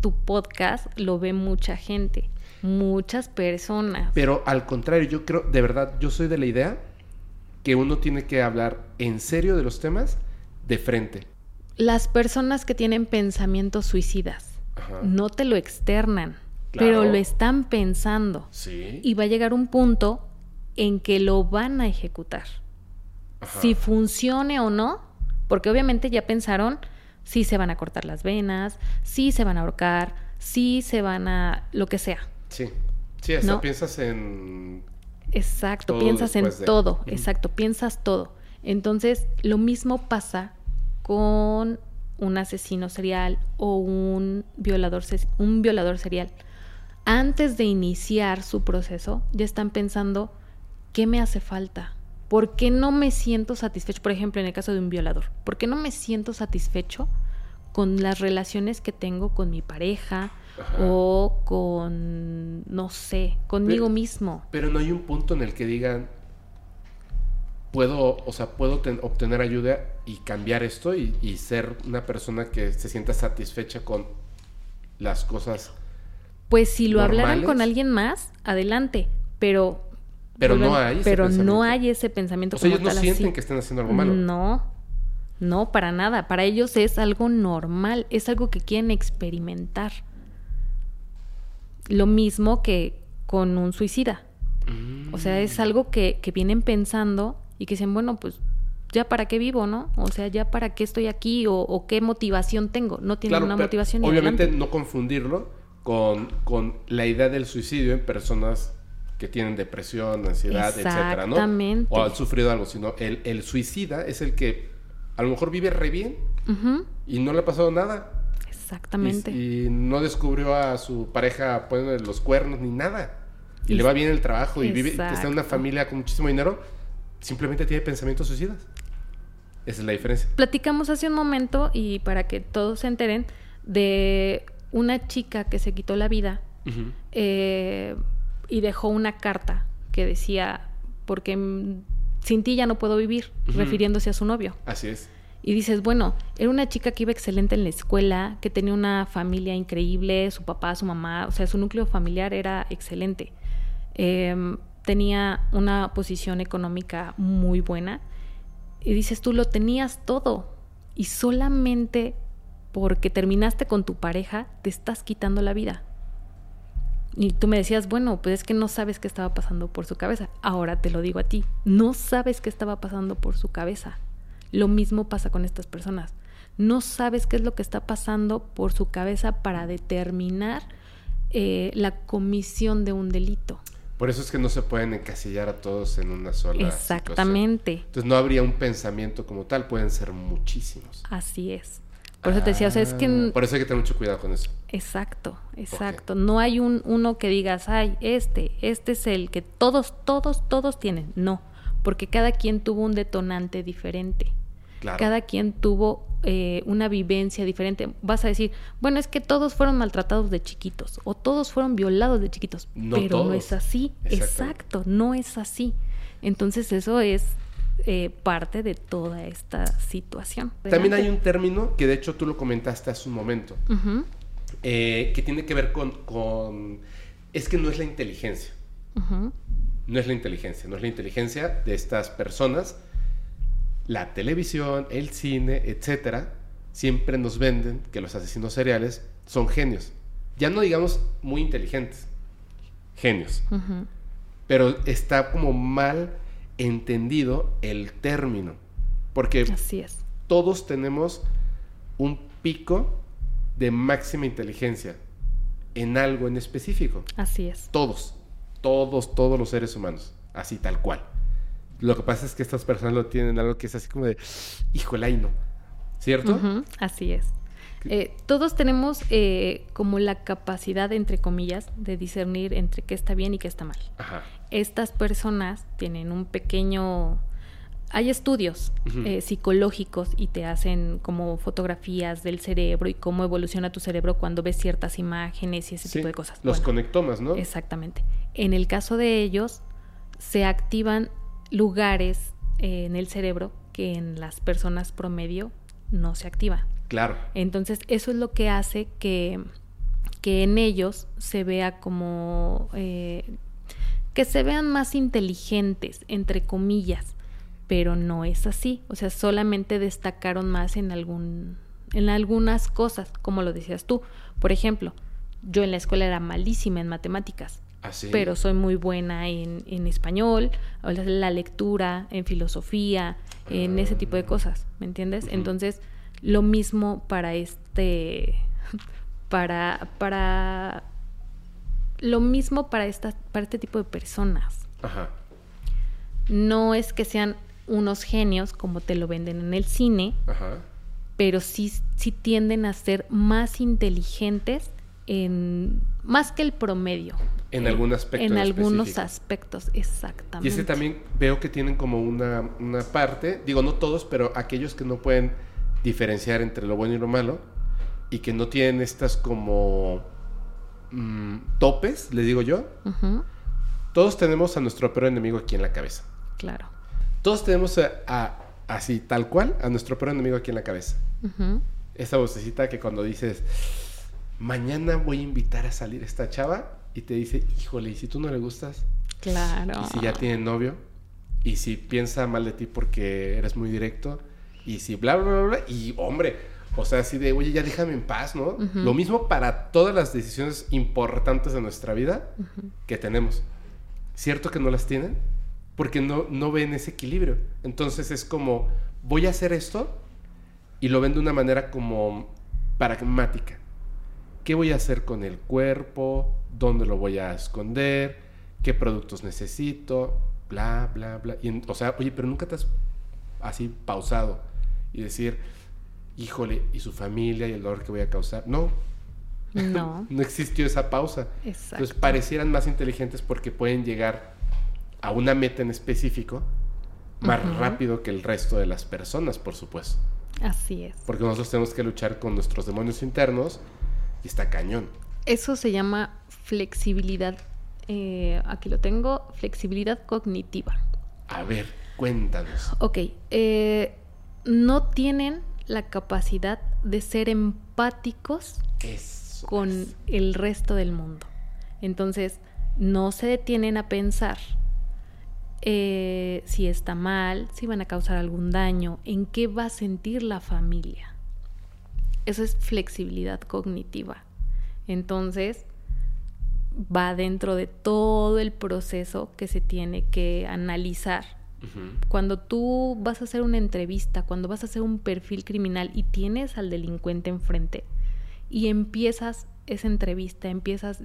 tu podcast lo ve mucha gente, muchas personas. Pero al contrario, yo creo, de verdad, yo soy de la idea que uno tiene que hablar en serio de los temas de frente. Las personas que tienen pensamientos suicidas Ajá. no te lo externan, Claro. pero lo están pensando. Sí. Y va a llegar un punto en que lo van a ejecutar. Ajá. Si funcione o no, porque obviamente ya pensaron si se van a cortar las venas, si se van a ahorcar, si se van a lo que sea. Sí. Sí, hasta ¿No? piensas en. Exacto, Todo piensas en de. todo, exacto, piensas todo. Entonces, lo mismo pasa con un asesino serial o un violador, un violador serial. Antes de iniciar su proceso, ya están pensando, ¿qué me hace falta? ¿Por qué no me siento satisfecho? Por ejemplo, en el caso de un violador, ¿por qué no me siento satisfecho con las relaciones que tengo con mi pareja Ajá. o con, no sé, conmigo Pero- mismo? Pero no hay un punto en el que digan. Puedo, o sea, puedo ten- obtener ayuda y cambiar esto y, y ser una persona que se sienta satisfecha con las cosas. Pues si lo hablaran con alguien más, adelante, pero Pero no hay ese pero pensamiento. no hay ese pensamiento O sea, ellos no sienten así. que estén haciendo algo malo. No. No, para nada, para ellos es algo normal, es algo que quieren experimentar. Lo mismo que con un suicida. Mm. O sea, es algo que, que vienen pensando y que dicen, bueno, pues ya para qué vivo, ¿no? O sea, ya para qué estoy aquí o, o qué motivación tengo. No tienen Claro, una motivación. Obviamente adelante. no confundirlo con, con la idea del suicidio en personas que tienen depresión, ansiedad, etcétera, ¿no? O han sufrido algo, sino el, el suicida es el que a lo mejor vive re bien y no le ha pasado nada. Exactamente. Y, y no descubrió a su pareja poniéndole los cuernos ni nada. Y, Y- le va bien el trabajo y vive, está en una familia con muchísimo dinero, simplemente tiene pensamientos suicidas. Esa es la diferencia. Platicamos hace un momento y para que todos se enteren de una chica que se quitó la vida Ujú. eh, y dejó una carta que decía, porque sin ti ya no puedo vivir, refiriéndose a su novio. Así es. Y dices, bueno, era una chica que iba excelente en la escuela, que tenía una familia increíble, su papá, su mamá, o sea, su núcleo familiar era excelente. Em, tenía una posición económica muy buena. Y dices, tú lo tenías todo. Y solamente porque terminaste con tu pareja, te estás quitando la vida. Y tú me decías, bueno, pues es que no sabes qué estaba pasando por su cabeza. Ahora te lo digo a ti, no sabes qué estaba pasando por su cabeza. Lo mismo pasa con estas personas. No sabes qué es lo que está pasando por su cabeza para determinar eh, la comisión de un delito. Por eso es que no se pueden encasillar a todos en una sola situación. Exactamente, Entonces no habría un pensamiento como tal, pueden ser muchísimos. así es. Por eso te decía, o sea, es que... Por eso hay que tener mucho cuidado con eso. Exacto, exacto. No hay un uno que digas, ay, este, este es el que todos, todos, todos tienen. No, porque cada quien tuvo un detonante diferente. Claro. Cada quien tuvo eh, una vivencia diferente. Vas a decir, bueno, es que todos fueron maltratados de chiquitos o todos fueron violados de chiquitos, No pero no es así. Exacto, no es así. Entonces eso es eh, parte de toda esta situación. También hay un término que de hecho tú lo comentaste hace un momento, eh, que tiene que ver con, con... Es que no es la inteligencia. No es la inteligencia, no es la inteligencia de estas personas. La televisión, el cine, etcétera, siempre nos venden que los asesinos seriales son genios. Ya no digamos muy inteligentes, genios. Pero está como mal entendido el término. Porque Así es. todos tenemos un pico de máxima inteligencia en algo en específico. Así es. Todos, todos, todos los seres humanos, así tal cual. Lo que pasa es que estas personas lo tienen algo que es así como de, híjole, no. ¿Cierto? Así es. Eh, todos tenemos eh, como la capacidad, entre comillas, de discernir entre qué está bien y qué está mal. Ajá. Estas personas tienen un pequeño... Hay estudios eh, psicológicos y te hacen como fotografías del cerebro y cómo evoluciona tu cerebro cuando ves ciertas imágenes y ese Sí, tipo de cosas. Los Bueno, conectomas, ¿no? Exactamente. En el caso de ellos, se activan lugares eh, en el cerebro que en las personas promedio no se activa. Claro. Entonces, eso es lo que hace que, que en ellos se vea como... eh, que se vean más inteligentes, entre comillas, pero no es así. O sea, solamente destacaron más en, algún, en algunas cosas, como lo decías tú. Por ejemplo, yo en la escuela era malísima en matemáticas Así. pero soy muy buena en, en español, o la, la lectura, en filosofía, en ese tipo de cosas, ¿me entiendes? Entonces, lo mismo para este, para, para, lo mismo para, esta, para este tipo de personas. Ajá. No es que sean unos genios como te lo venden en el cine, Ajá. pero sí, sí tienden a ser más inteligentes en más que el promedio. En algún aspecto En en algunos específico. aspectos, exactamente. Y ese también veo que tienen como una, una parte, digo no todos, pero aquellos que no pueden diferenciar entre lo bueno y lo malo y que no tienen estas como mm, topes, les digo yo. Todos tenemos a nuestro peor enemigo aquí en la cabeza. claro. Todos tenemos a, a- así, tal cual, a nuestro peor enemigo aquí en la cabeza. Esa vocecita que cuando dices, mañana voy a invitar a salir esta chava y te dice, híjole, ¿y si tú no le gustas? Claro. Y si ya tiene novio, y si piensa mal de ti porque eres muy directo, y si bla, bla, bla, bla, y hombre, o sea, así de, oye, ya déjame en paz, ¿no? Lo mismo para todas las decisiones importantes de nuestra vida que tenemos. ¿Cierto que no las tienen? Porque no, no ven ese equilibrio. Entonces es como, voy a hacer esto y lo ven de una manera como pragmática. ¿Qué voy a hacer con el cuerpo? ¿Dónde lo voy a esconder? ¿Qué productos necesito? Bla, bla, bla. Y en- o sea, oye, pero nunca te has así pausado y decir, híjole, ¿y su familia y el dolor que voy a causar? No, No, no existió esa pausa. exacto. Entonces parecieran más inteligentes porque pueden llegar a una meta en específico más rápido que el resto de las personas, por supuesto. Así es. Porque nosotros tenemos que luchar con nuestros demonios internos y está cañón. Eso se llama flexibilidad. eh, aquí lo tengo, flexibilidad cognitiva. A ver, cuéntanos. Ok, eh, no tienen la capacidad de ser empáticos Eso. con es. el resto del mundo. Entonces, no se detienen a pensar eh, si está mal, si van a causar algún daño, en qué va a sentir la familia. Eso es flexibilidad cognitiva. Entonces, va dentro de todo el proceso que se tiene que analizar Cuando tú vas a hacer una entrevista, cuando vas a hacer un perfil criminal y tienes al delincuente enfrente y empiezas esa entrevista, empiezas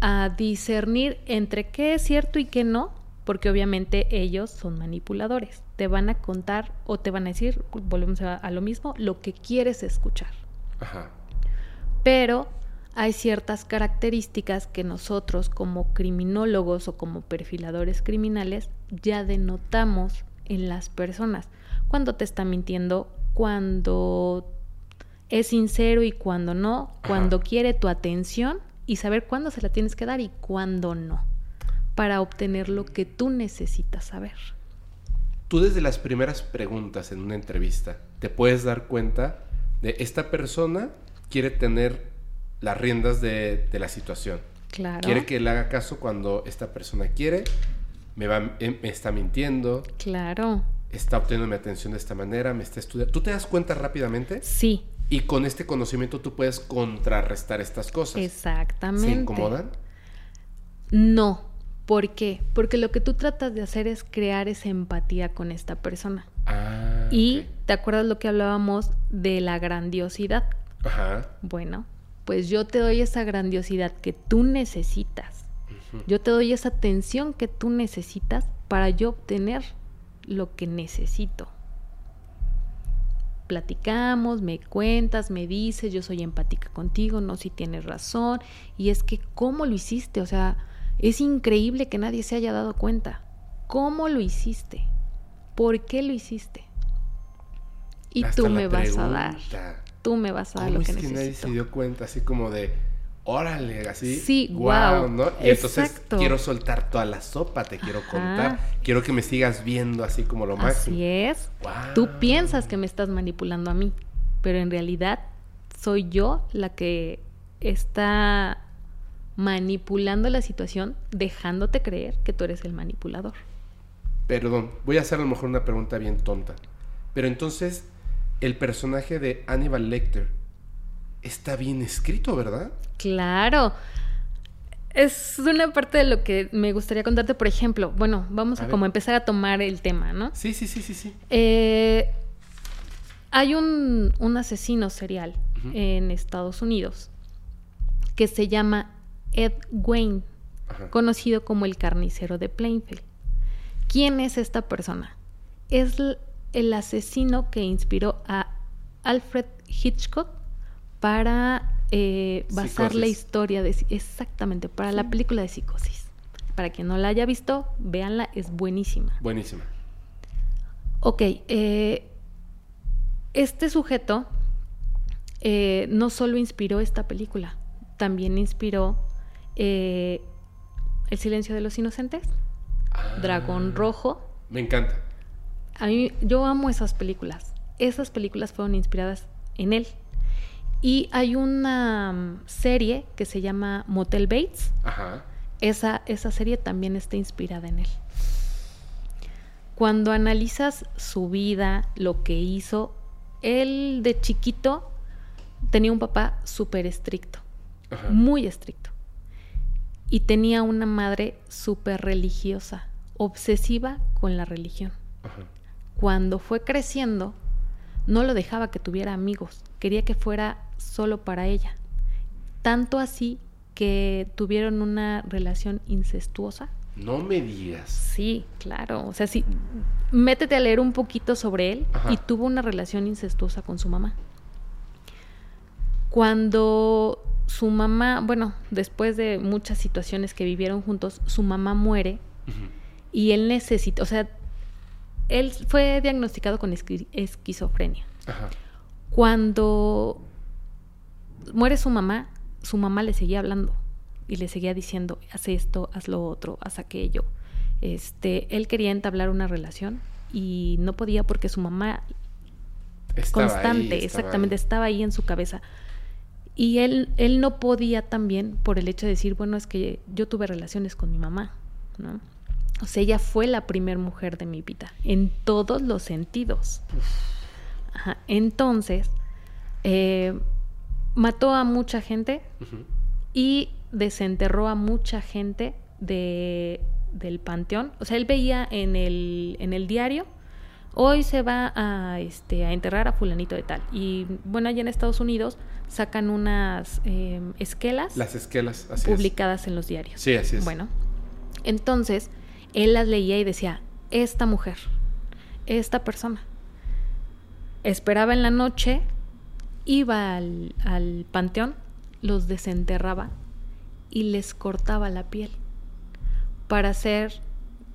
a discernir entre qué es cierto y qué no, porque obviamente ellos son manipuladores. Te van a contar o te van a decir, volvemos a, a lo mismo, lo que quieres escuchar Ajá. pero hay ciertas características que nosotros como criminólogos o como perfiladores criminales ya denotamos en las personas. Cuando te está mintiendo, cuando es sincero y cuando no, Ajá. cuando quiere tu atención y saber cuándo se la tienes que dar y cuándo no, para obtener lo que tú necesitas saber. Tú desde las primeras preguntas en una entrevista te puedes dar cuenta de esta persona quiere tener las riendas de, de la situación. Claro. Quiere que le haga caso cuando esta persona quiere, me, va, eh, me está mintiendo, Claro. está obteniendo mi atención de esta manera, me está estudiando. ¿Tú te das cuenta rápidamente? Sí, Y con este conocimiento tú puedes contrarrestar estas cosas. exactamente. ¿Se incomodan? No. ¿Por qué? Porque lo que tú tratas de hacer es crear esa empatía con esta persona. Ah. Y te acuerdas lo que hablábamos de la grandiosidad. Ajá. Bueno, pues yo te doy esa grandiosidad que tú necesitas. Yo te doy esa atención que tú necesitas para yo obtener lo que necesito. platicamos, me cuentas, me dices, yo soy empática contigo, no si tienes razón. Y es que, ¿cómo lo hiciste? O sea, es increíble que nadie se haya dado cuenta. ¿Cómo lo hiciste? ¿Por qué lo hiciste? Y tú me vas a dar. Tú me vas a dar lo que, es que nadie se dio cuenta, así como de, órale, así. Sí, wow. ¿no? Y entonces quiero soltar toda la sopa, te quiero contar. Quiero que me sigas viendo así como lo máximo. Así es. Tú piensas que me estás manipulando a mí, pero en realidad soy yo la que está manipulando la situación, dejándote creer que tú eres el manipulador. Perdón, voy a hacer a lo mejor una pregunta bien tonta. Pero entonces, el personaje de Hannibal Lecter está bien escrito, ¿verdad? Claro. Es una parte de lo que me gustaría contarte, por ejemplo. Bueno, vamos a, como empezar a tomar el tema, ¿no? Sí, sí, sí, sí, sí. Eh, hay un, asesino serial en Estados Unidos que se llama Ed Wayne, conocido como el carnicero de Plainfield. ¿Quién es esta persona? Es el asesino que inspiró a Alfred Hitchcock para eh, basar la historia de exactamente para la película de psicosis. Para quien no la haya visto, véanla, es buenísima. Buenísima. Ok, eh, este sujeto eh, no solo inspiró esta película, también inspiró El silencio de los inocentes, ah. Dragón Rojo. Me encanta. A mí, yo amo esas películas. Esas películas fueron inspiradas en él. Y hay una mm, serie que se llama Motel Bates. Ajá. Esa, esa serie también está inspirada en él. Cuando analizas su vida, lo que hizo, él de chiquito tenía un papá súper estricto, muy estricto. Y tenía una madre súper religiosa, obsesiva con la religión. Cuando fue creciendo, no lo dejaba que tuviera amigos, quería que fuera solo para ella. Tanto así que tuvieron una relación incestuosa. No me digas. Sí, claro. O sea, sí, métete a leer un poquito sobre él y tuvo una relación incestuosa con su mamá. Cuando su mamá, bueno, después de muchas situaciones que vivieron juntos, su mamá muere y él necesita, o sea, él fue diagnosticado con esquizofrenia. Cuando muere su mamá, su mamá le seguía hablando y le seguía diciendo, haz esto, haz lo otro, haz aquello. Este, él quería entablar una relación y no podía porque su mamá constante, exactamente, estaba ahí en su cabeza. Y él, él no podía también por el hecho de decir, bueno, es que yo tuve relaciones con mi mamá, ¿no? O sea, ella fue la primera mujer de mi vida, en todos los sentidos. Entonces, eh, mató a mucha gente y desenterró a mucha gente de, del panteón. O sea, él veía en el, en el diario, hoy se va a, este, a enterrar a fulanito de tal. Y bueno, allá en Estados Unidos sacan unas em, esquelas. Las esquelas, así Publicadas en los diarios. Sí, así es. Bueno, entonces él las leía y decía, esta mujer, esta persona. Esperaba en la noche iba al, panteón, los desenterraba y les cortaba la piel para hacer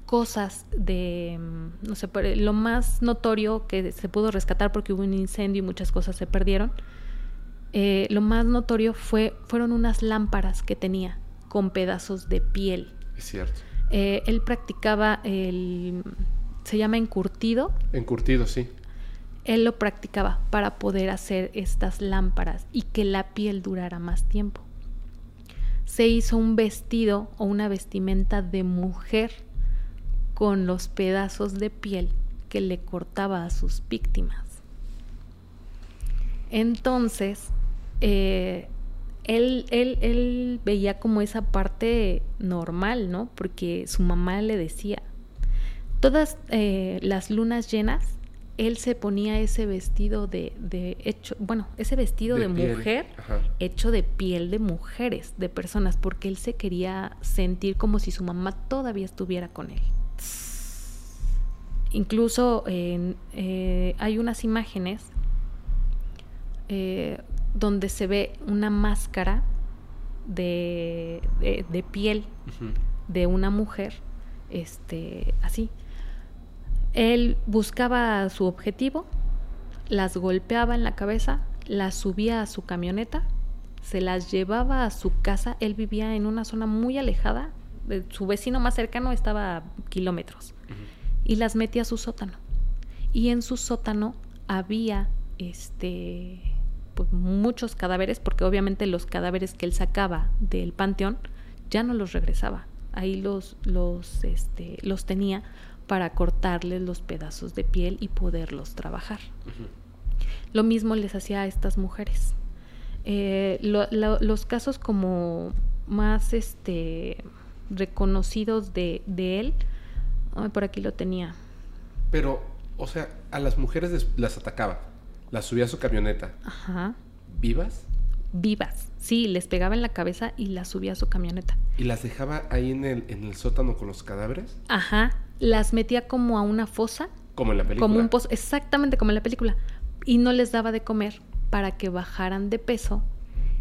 cosas de, mm, no sé, lo más notorio que se pudo rescatar porque hubo un incendio y muchas cosas se perdieron, eh, lo más notorio fue, fueron unas lámparas que tenía con pedazos de piel. Es cierto. Eh, él practicaba el, se llama encurtido. Encurtido, sí él lo practicaba para poder hacer estas lámparas y que la piel durara más tiempo. Se hizo un vestido o una vestimenta de mujer con los pedazos de piel que le cortaba a sus víctimas. Entonces, eh, él, él, veía como esa parte normal, ¿no? Porque su mamá le decía, todas eh, las lunas llenas él se ponía ese vestido de, de hecho, bueno, ese vestido de, mujer hecho de piel de mujeres, de personas, porque él se quería sentir como si su mamá todavía estuviera con él. Incluso eh, hay unas imágenes eh, donde se ve una máscara de, de- piel de una mujer, este, así. Él buscaba su objetivo, las golpeaba en la cabeza, las subía a su camioneta, se las llevaba a su casa. Él vivía en una zona muy alejada, su vecino más cercano estaba a kilómetros, y las metía a su sótano. Y en su sótano había este pues, muchos cadáveres, porque obviamente los cadáveres que él sacaba del panteón ya no los regresaba. Ahí los, los, este, los tenía para cortarles los pedazos de piel y poderlos trabajar. Lo mismo les hacía a estas mujeres. Eh, lo- lo- los casos como más este, reconocidos de, de él, ay, por aquí lo tenía. Pero, o sea, a las mujeres las atacaba, las subía a su camioneta. Ajá. ¿Vivas? Vivas. Sí, les pegaba en la cabeza y las subía a su camioneta. ¿Y las dejaba ahí en el, en el sótano con los cadáveres? Ajá. Las metía como a una fosa, Como en la película. como un pozo, exactamente como en la película. Y no les daba de comer para que bajaran de peso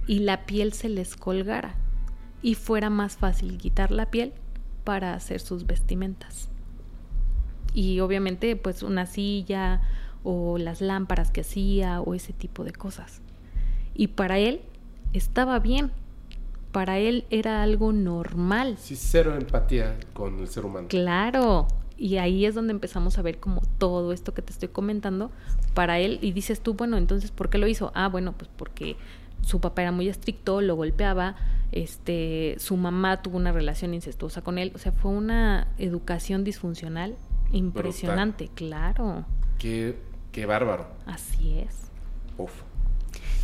y la piel se les colgara. Y fuera más fácil quitar la piel para hacer sus vestimentas. Y obviamente, pues una silla o las lámparas que hacía o ese tipo de cosas. Y para él estaba bien. Para él era algo normal. Sí, cero empatía con el ser humano. Claro. Y ahí es donde empezamos a ver como todo esto que te estoy comentando para él. Y dices tú, bueno, entonces, ¿por qué lo hizo? Ah, bueno, pues porque su papá era muy estricto, lo golpeaba, este, su mamá tuvo una relación incestuosa con él. O sea, fue una educación disfuncional impresionante, claro. Qué, qué bárbaro. Así es. Uf.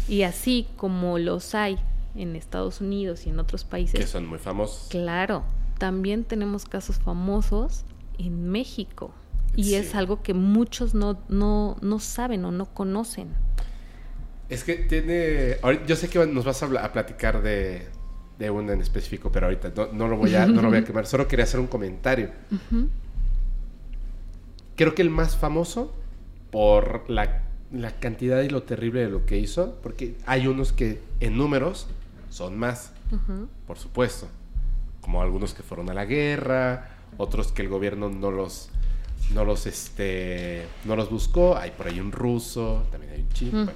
Y así como los hay en Estados Unidos y en otros Que países, son muy famosos. Claro, también tenemos casos famosos en México. Y Sí. es algo que muchos no, no, no saben o no conocen. Es que tiene. Yo sé que nos vas a, platicar de, de uno en específico, pero ahorita no, no lo voy a, no lo voy a quemar. Solo quería hacer un comentario. Creo que el más famoso por la, la cantidad y lo terrible de lo que hizo, porque hay unos que en números son más, por supuesto, como algunos que fueron a la guerra, otros que el gobierno no los no los este no los buscó, hay por ahí un ruso, también hay un chino, bueno.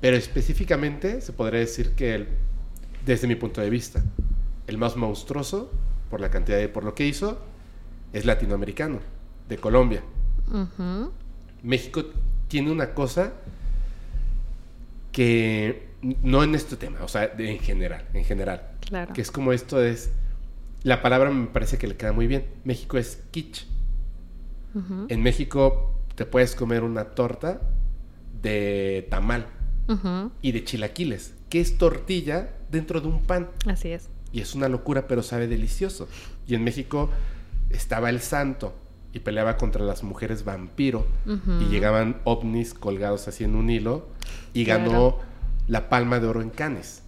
Pero específicamente se podría decir que el- desde mi punto de vista, el más monstruoso por la cantidad de por lo que hizo es latinoamericano, de Colombia. México tiene una cosa que no en este tema, o sea, de- en general, en general, Claro. que es como esto es la palabra me parece que le queda muy bien. México es kitsch. En México te puedes comer una torta de tamal y de chilaquiles, que es tortilla dentro de un pan. Así es. Y es una locura, pero sabe delicioso. Y en México estaba el santo y peleaba contra las mujeres vampiro. Y llegaban ovnis colgados así en un hilo. Y Claro. ganó la palma de oro en Cannes.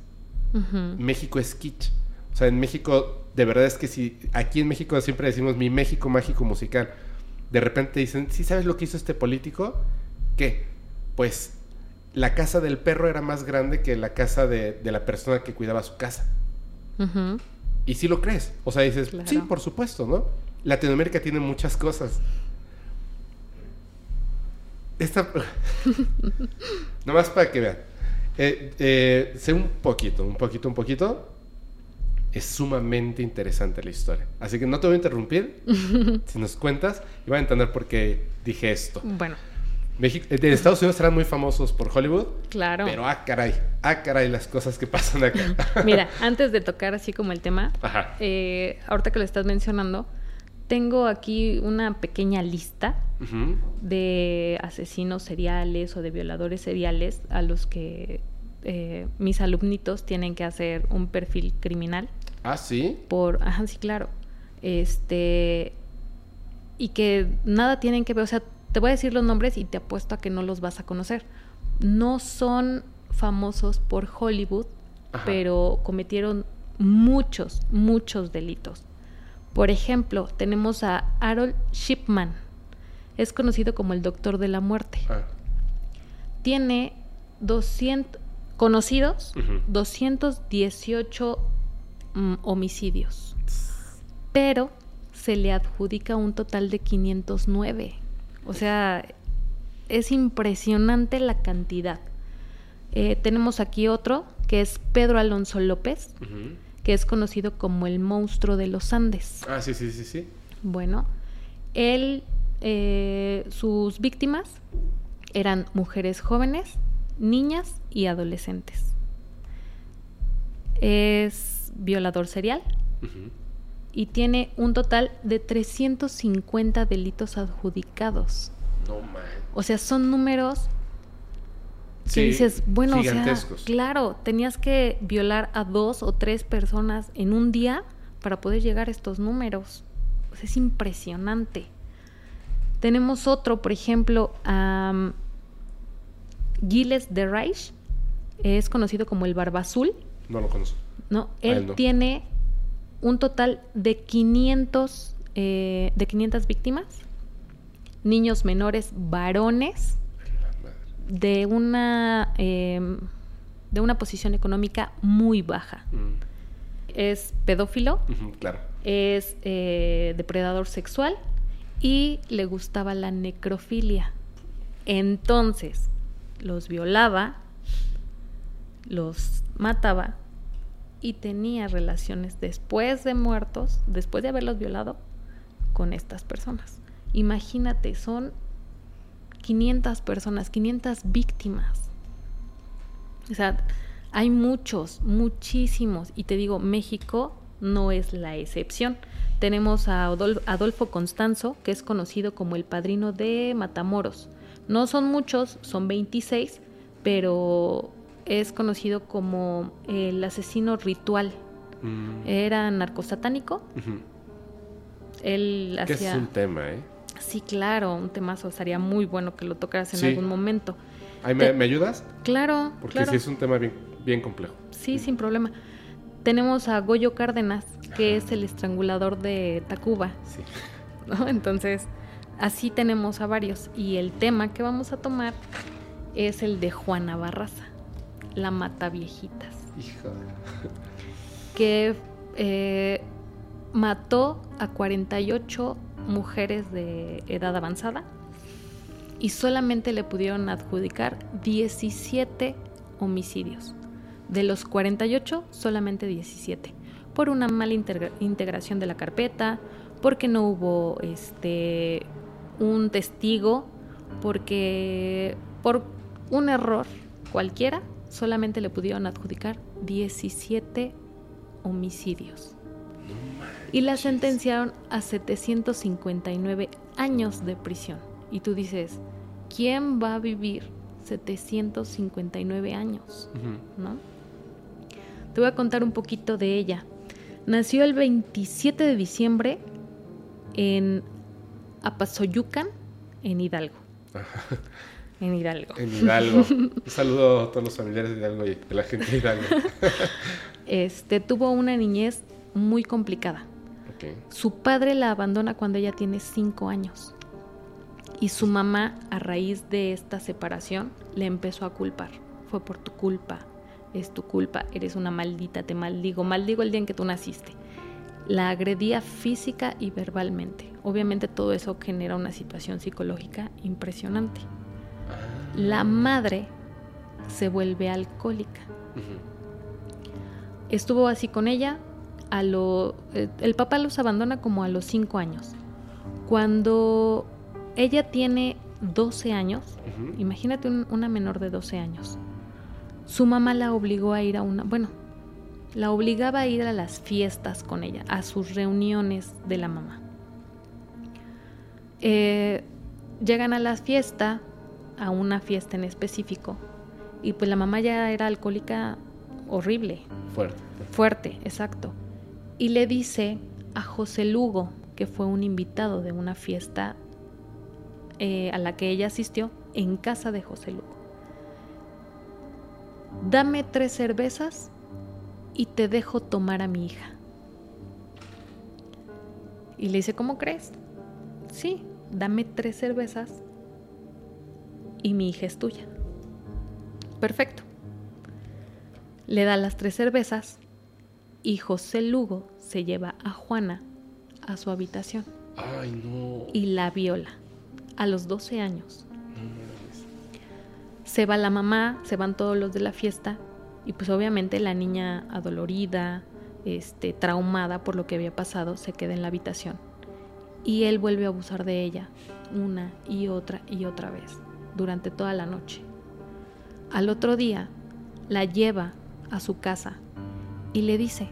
México es kitsch. O sea, en México, de verdad es que si aquí en México siempre decimos mi México mágico musical. De repente dicen, ¿sí sabes lo que hizo este político? ¿Qué? Pues la casa del perro era más grande que la casa de, de la persona que cuidaba su casa. Y sí lo crees. O sea, dices, Claro. sí, por supuesto, ¿no? Latinoamérica tiene muchas cosas. Esta... Nomás para que vean. Eh, eh, sé un poquito, un poquito, un poquito. Es sumamente interesante la historia. Así que no te voy a interrumpir. si nos cuentas, y van a entender por qué dije esto. Bueno, México, eh, de Estados Unidos serán muy famosos por Hollywood. claro. Pero ah, caray. Ah, caray, las cosas que pasan acá. Mira, antes de tocar así como el tema, Ajá. eh, ahorita que lo estás mencionando, tengo aquí una pequeña lista de asesinos seriales o de violadores seriales a los que eh, mis alumnitos tienen que hacer un perfil criminal Ah, sí. por, ajá, sí, claro, este, y que nada tienen que ver, o sea, te voy a decir los nombres y te apuesto a que no los vas a conocer. No son famosos por Hollywood, Ajá. pero cometieron muchos, muchos delitos. Por ejemplo, tenemos a Harold Shipman. Es conocido como el Doctor de la Muerte. Ah. Tiene 200 conocidos, Ujú. 218 mm, homicidios. Pero se le adjudica un total de 509. O sea, es impresionante la cantidad. Eh, tenemos aquí otro, que es Pedro Alonso López, Ujú. Que es conocido como el monstruo de los Andes. Ah, sí, sí, sí, sí. Bueno, él, eh, sus víctimas eran mujeres jóvenes, niñas y adolescentes. Es violador serial y tiene un total de 350 delitos adjudicados. No man. O sea, son números que Sí, dices, bueno, o sea, claro, tenías que violar a dos o tres personas en un día para poder llegar a estos números. Es impresionante. Tenemos otro, por ejemplo, um, Gilles de Reich, es conocido como el Barba Azul, No lo conozco. ¿no? él Él no. tiene un total de 500, eh, de 500 víctimas, niños menores varones. De una, em, de una posición económica muy baja. Mm. Es pedófilo, Claro. es eh, depredador sexual y le gustaba la necrofilia. Entonces, los violaba, los mataba y tenía relaciones después de muertos, después de haberlos violado, con estas personas. Imagínate, son 500 personas, 500 víctimas. O sea, hay muchos, muchísimos. Y te digo, México no es la excepción. Tenemos a Adol- Adolfo Constanzo, que es conocido como el padrino de Matamoros. No son muchos, son 26, pero es conocido como el asesino ritual. Mm. Era narcosatánico. Él Que hacía... es un tema, ¿eh? Sí, claro, un temazo. Estaría muy bueno que lo tocaras en Sí. algún momento. Ay, ¿me, Te- me ayudas? Claro, Porque claro. sí es un tema bien, bien complejo. Sí, sin problema. Tenemos a Goyo Cárdenas, que es el estrangulador de Tacuba, Sí. ¿no? Entonces, así tenemos a varios. Y el tema que vamos a tomar es el de Juana Barraza, la mata viejitas, Hijo. que eh, mató a 48 mujeres de edad avanzada y solamente le pudieron adjudicar 17 homicidios. De los 48, solamente 17. Por una mala integra- integración de la carpeta, porque no hubo este un testigo, porque por un error cualquiera, solamente le pudieron adjudicar 17 homicidios. Y la sentenciaron a 759 años de prisión. Y tú dices, ¿quién va a vivir 759 años? Ujú. ¿no? Te voy a contar un poquito de ella. Nació el 27 de diciembre en Apazoyucan, en Hidalgo. En Hidalgo. En Hidalgo. Un saludo a todos los familiares de Hidalgo y de la gente de Hidalgo. Este tuvo una niñez muy complicada. Su padre la abandona cuando ella tiene 5 años. Y su mamá, a raíz de esta separación, le empezó a culpar. Fue por tu culpa, es tu culpa, eres una maldita, te maldigo, maldigo el día en que tú naciste. La agredía física y verbalmente. Obviamente todo eso genera una situación psicológica impresionante. La madre se vuelve alcohólica. Estuvo así con ella. A lo, eh, el papá los abandona como a los 5 años. Cuando ella tiene 12 años, imagínate un- una menor de 12 años, su mamá la obligó a ir a una, bueno, la obligaba a ir a las fiestas con ella, a sus reuniones de la mamá. Eh, llegan a la fiesta, a una fiesta en específico, y pues la mamá ya era alcohólica horrible, Fuerte. fuerte, exacto. Y le dice a José Lugo, que fue un invitado de una fiesta eh, a la que ella asistió en casa de José Lugo. Dame tres cervezas y te dejo tomar a mi hija. Y le dice, ¿cómo crees? Sí, dame tres cervezas y mi hija es tuya. perfecto. Le da las tres cervezas y José Lugo se lleva a Juana a su habitación Ay, no. y la viola a los 12 años. Se va la mamá, se van todos los de la fiesta y pues obviamente la niña adolorida, este, traumada por lo que había pasado, se queda en la habitación. Y él vuelve a abusar de ella una y otra y otra vez durante toda la noche. Al otro día la lleva a su casa y le dice,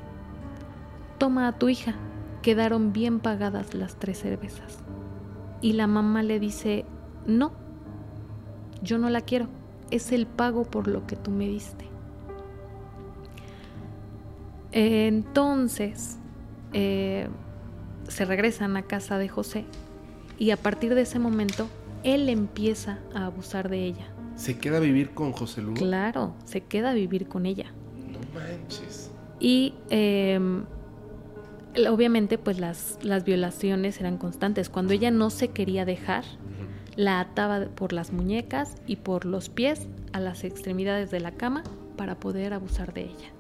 toma a tu hija, quedaron bien pagadas las tres cervezas. Y la mamá le dice, no, yo no la quiero, es el pago por lo que tú me diste. Entonces, eh, se regresan a casa de José y a partir de ese momento, él empieza a abusar de ella. ¿Se queda a vivir con José Lugo? Claro, se queda a vivir con ella. Y eh, obviamente pues las, las violaciones eran constantes. Cuando ella no se quería dejar, la ataba por las muñecas y por los pies a las extremidades de la cama para poder abusar de ella.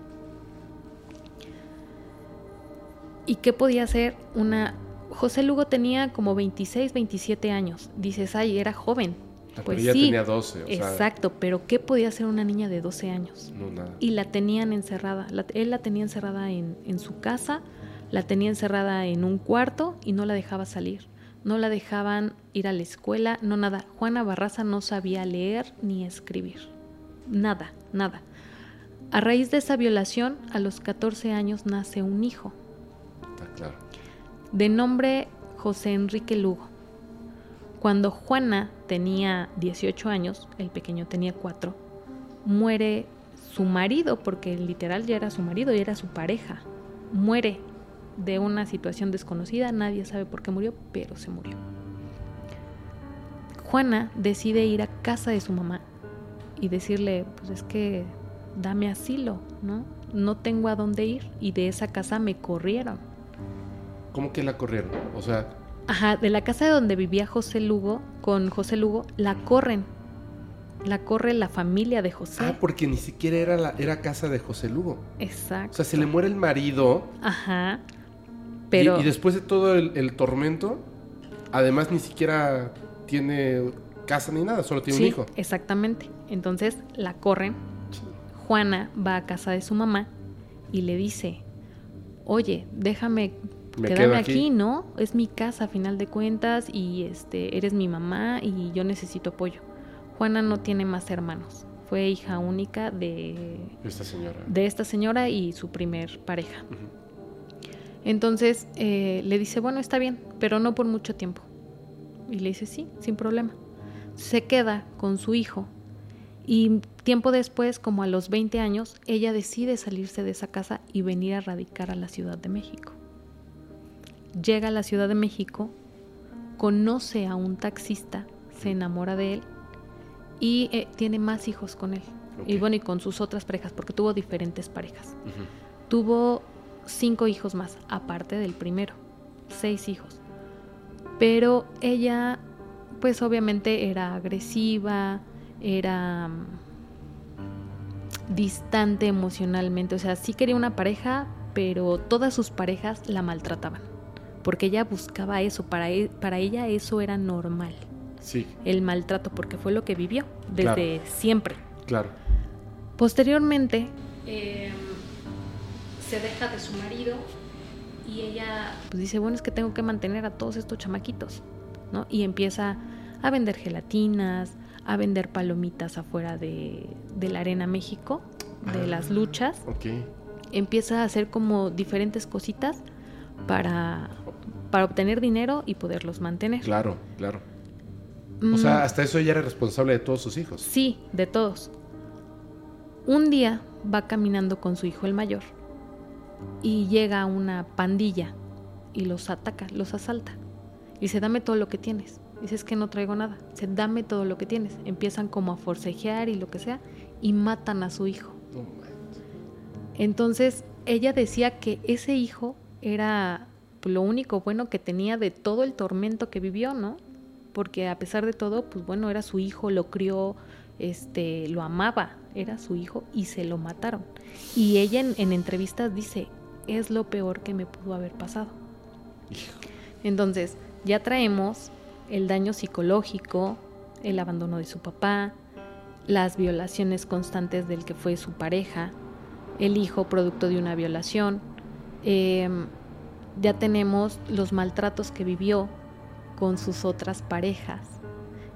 ¿Y qué podía hacer una... José Lugo tenía como 26, 27 años. Dices, ay, era joven. Ah, Pues pero ella sí, tenía 12. O sea, Exacto, pero ¿qué podía hacer una niña de 12 años? no, nada. y la tenían encerrada. La- él la tenía encerrada en, en su casa, la tenía encerrada en un cuarto y no la dejaba salir. No la dejaban ir a la escuela, no nada. Juana Barraza no sabía leer ni escribir. Nada, nada. A raíz de esa violación, a los 14 años nace un hijo, Está claro. de nombre José Enrique Lugo. Cuando Juana tenía 18 años, el pequeño tenía 4, muere su marido, porque literal ya era su marido y era su pareja. Muere de una situación desconocida, nadie sabe por qué murió, pero se murió. Juana decide ir a casa de su mamá y decirle, pues es que dame asilo, ¿no? No tengo a dónde ir y de esa casa me corrieron. ¿Cómo que la corrieron? O sea, Ajá, de la casa de donde vivía José Lugo, con José Lugo, la corren. La corre la familia de José. ah, porque ni siquiera era, la, era casa de José Lugo. Exacto. O sea, se le muere el marido. Ajá. y- Pero Y, después de todo el, el tormento, además ni siquiera tiene casa ni nada, solo tiene sí, un hijo. exactamente. Entonces la corren. Juana va a casa de su mamá y le dice, oye, déjame Me quedarme quedo aquí. aquí. ¿no? Es mi casa a final de cuentas y este eres mi mamá y yo necesito apoyo. Juana no tiene más hermanos. Fue hija única de, Esta señora. de esta señora y su primer pareja. Entonces eh, le dice, bueno, está bien, pero no por mucho tiempo. Y le dice, sí, sin problema. Se queda con su hijo y tiempo después, como a los 20 años, ella decide salirse de esa casa y venir a radicar a la Ciudad de México. Llega a la Ciudad de México, conoce a un taxista, se enamora de él y eh, tiene más hijos con él. Y bueno, y con sus otras parejas, porque tuvo diferentes parejas. Tuvo cinco hijos más, aparte del primero, seis hijos. Pero ella, pues obviamente era agresiva, era mm, distante emocionalmente, o sea, sí quería una pareja, pero todas sus parejas la maltrataban, porque ella buscaba eso, para, e- para ella eso era normal, Sí, el maltrato, porque fue lo que vivió desde siempre. claro. Posteriormente, eh, se deja de su marido y ella pues dice, bueno, es que tengo que mantener a todos estos chamaquitos, ¿no? Y empieza a vender gelatinas, a vender palomitas afuera de, de la Arena México, de Ah. las luchas. Ok. Empieza a hacer como diferentes cositas para, para obtener dinero y poderlos mantener. Claro, claro. Mm, O sea, hasta eso ella era responsable de todos sus hijos. Sí, de todos. Un día va caminando con su hijo el mayor y llega una pandilla y los ataca, los asalta. Dice, dame todo lo que tienes. Dice, es que no traigo nada. Dice, dame todo lo que tienes. Empiezan como a forcejear y lo que sea y matan a su hijo. Entonces ella decía que ese hijo era lo único bueno que tenía de todo el tormento que vivió, ¿no? Porque a pesar de todo, pues bueno, era su hijo, lo crió, este, lo amaba, era su hijo y se lo mataron. Y ella en, en entrevistas dice, es lo peor que me pudo haber pasado. Entonces, ya traemos el daño psicológico, el abandono de su papá, las violaciones constantes del que fue su pareja, el hijo producto de una violación, em, ya tenemos los maltratos que vivió con sus otras parejas,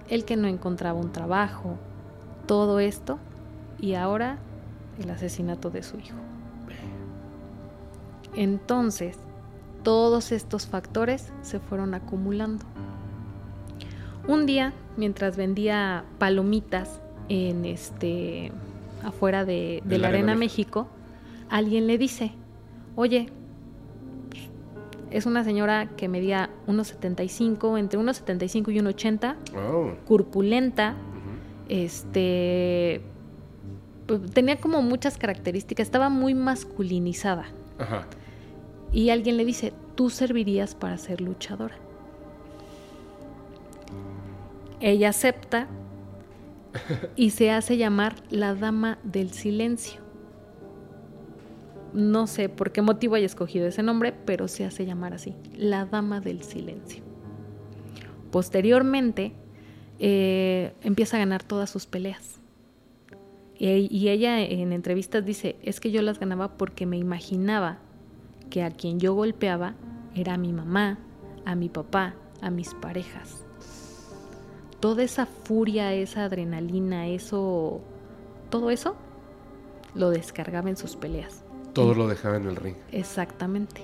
el que no encontraba un trabajo, todo esto y ahora el asesinato de su hijo. Entonces, todos estos factores se fueron acumulando. Un día, mientras vendía palomitas en este afuera de, la, Arena México, alguien le dice, oye, es una señora que medía 1,75, entre 1,75 y 1,80, oh. corpulenta, este, pues, tenía como muchas características, estaba muy masculinizada. Y alguien le dice, tú servirías para ser luchadora. Ella acepta y se hace llamar la Dama del Silencio. No sé por qué motivo haya escogido ese nombre, pero se hace llamar así, la Dama del Silencio. Posteriormente, eh, empieza a ganar todas sus peleas. y ella en entrevistas dice, es que yo las ganaba porque me imaginaba que a quien yo golpeaba era a mi mamá, a mi papá, a mis parejas toda esa furia, esa adrenalina, eso, todo eso, lo descargaba en sus peleas. Todo lo dejaba en el ring. Exactamente.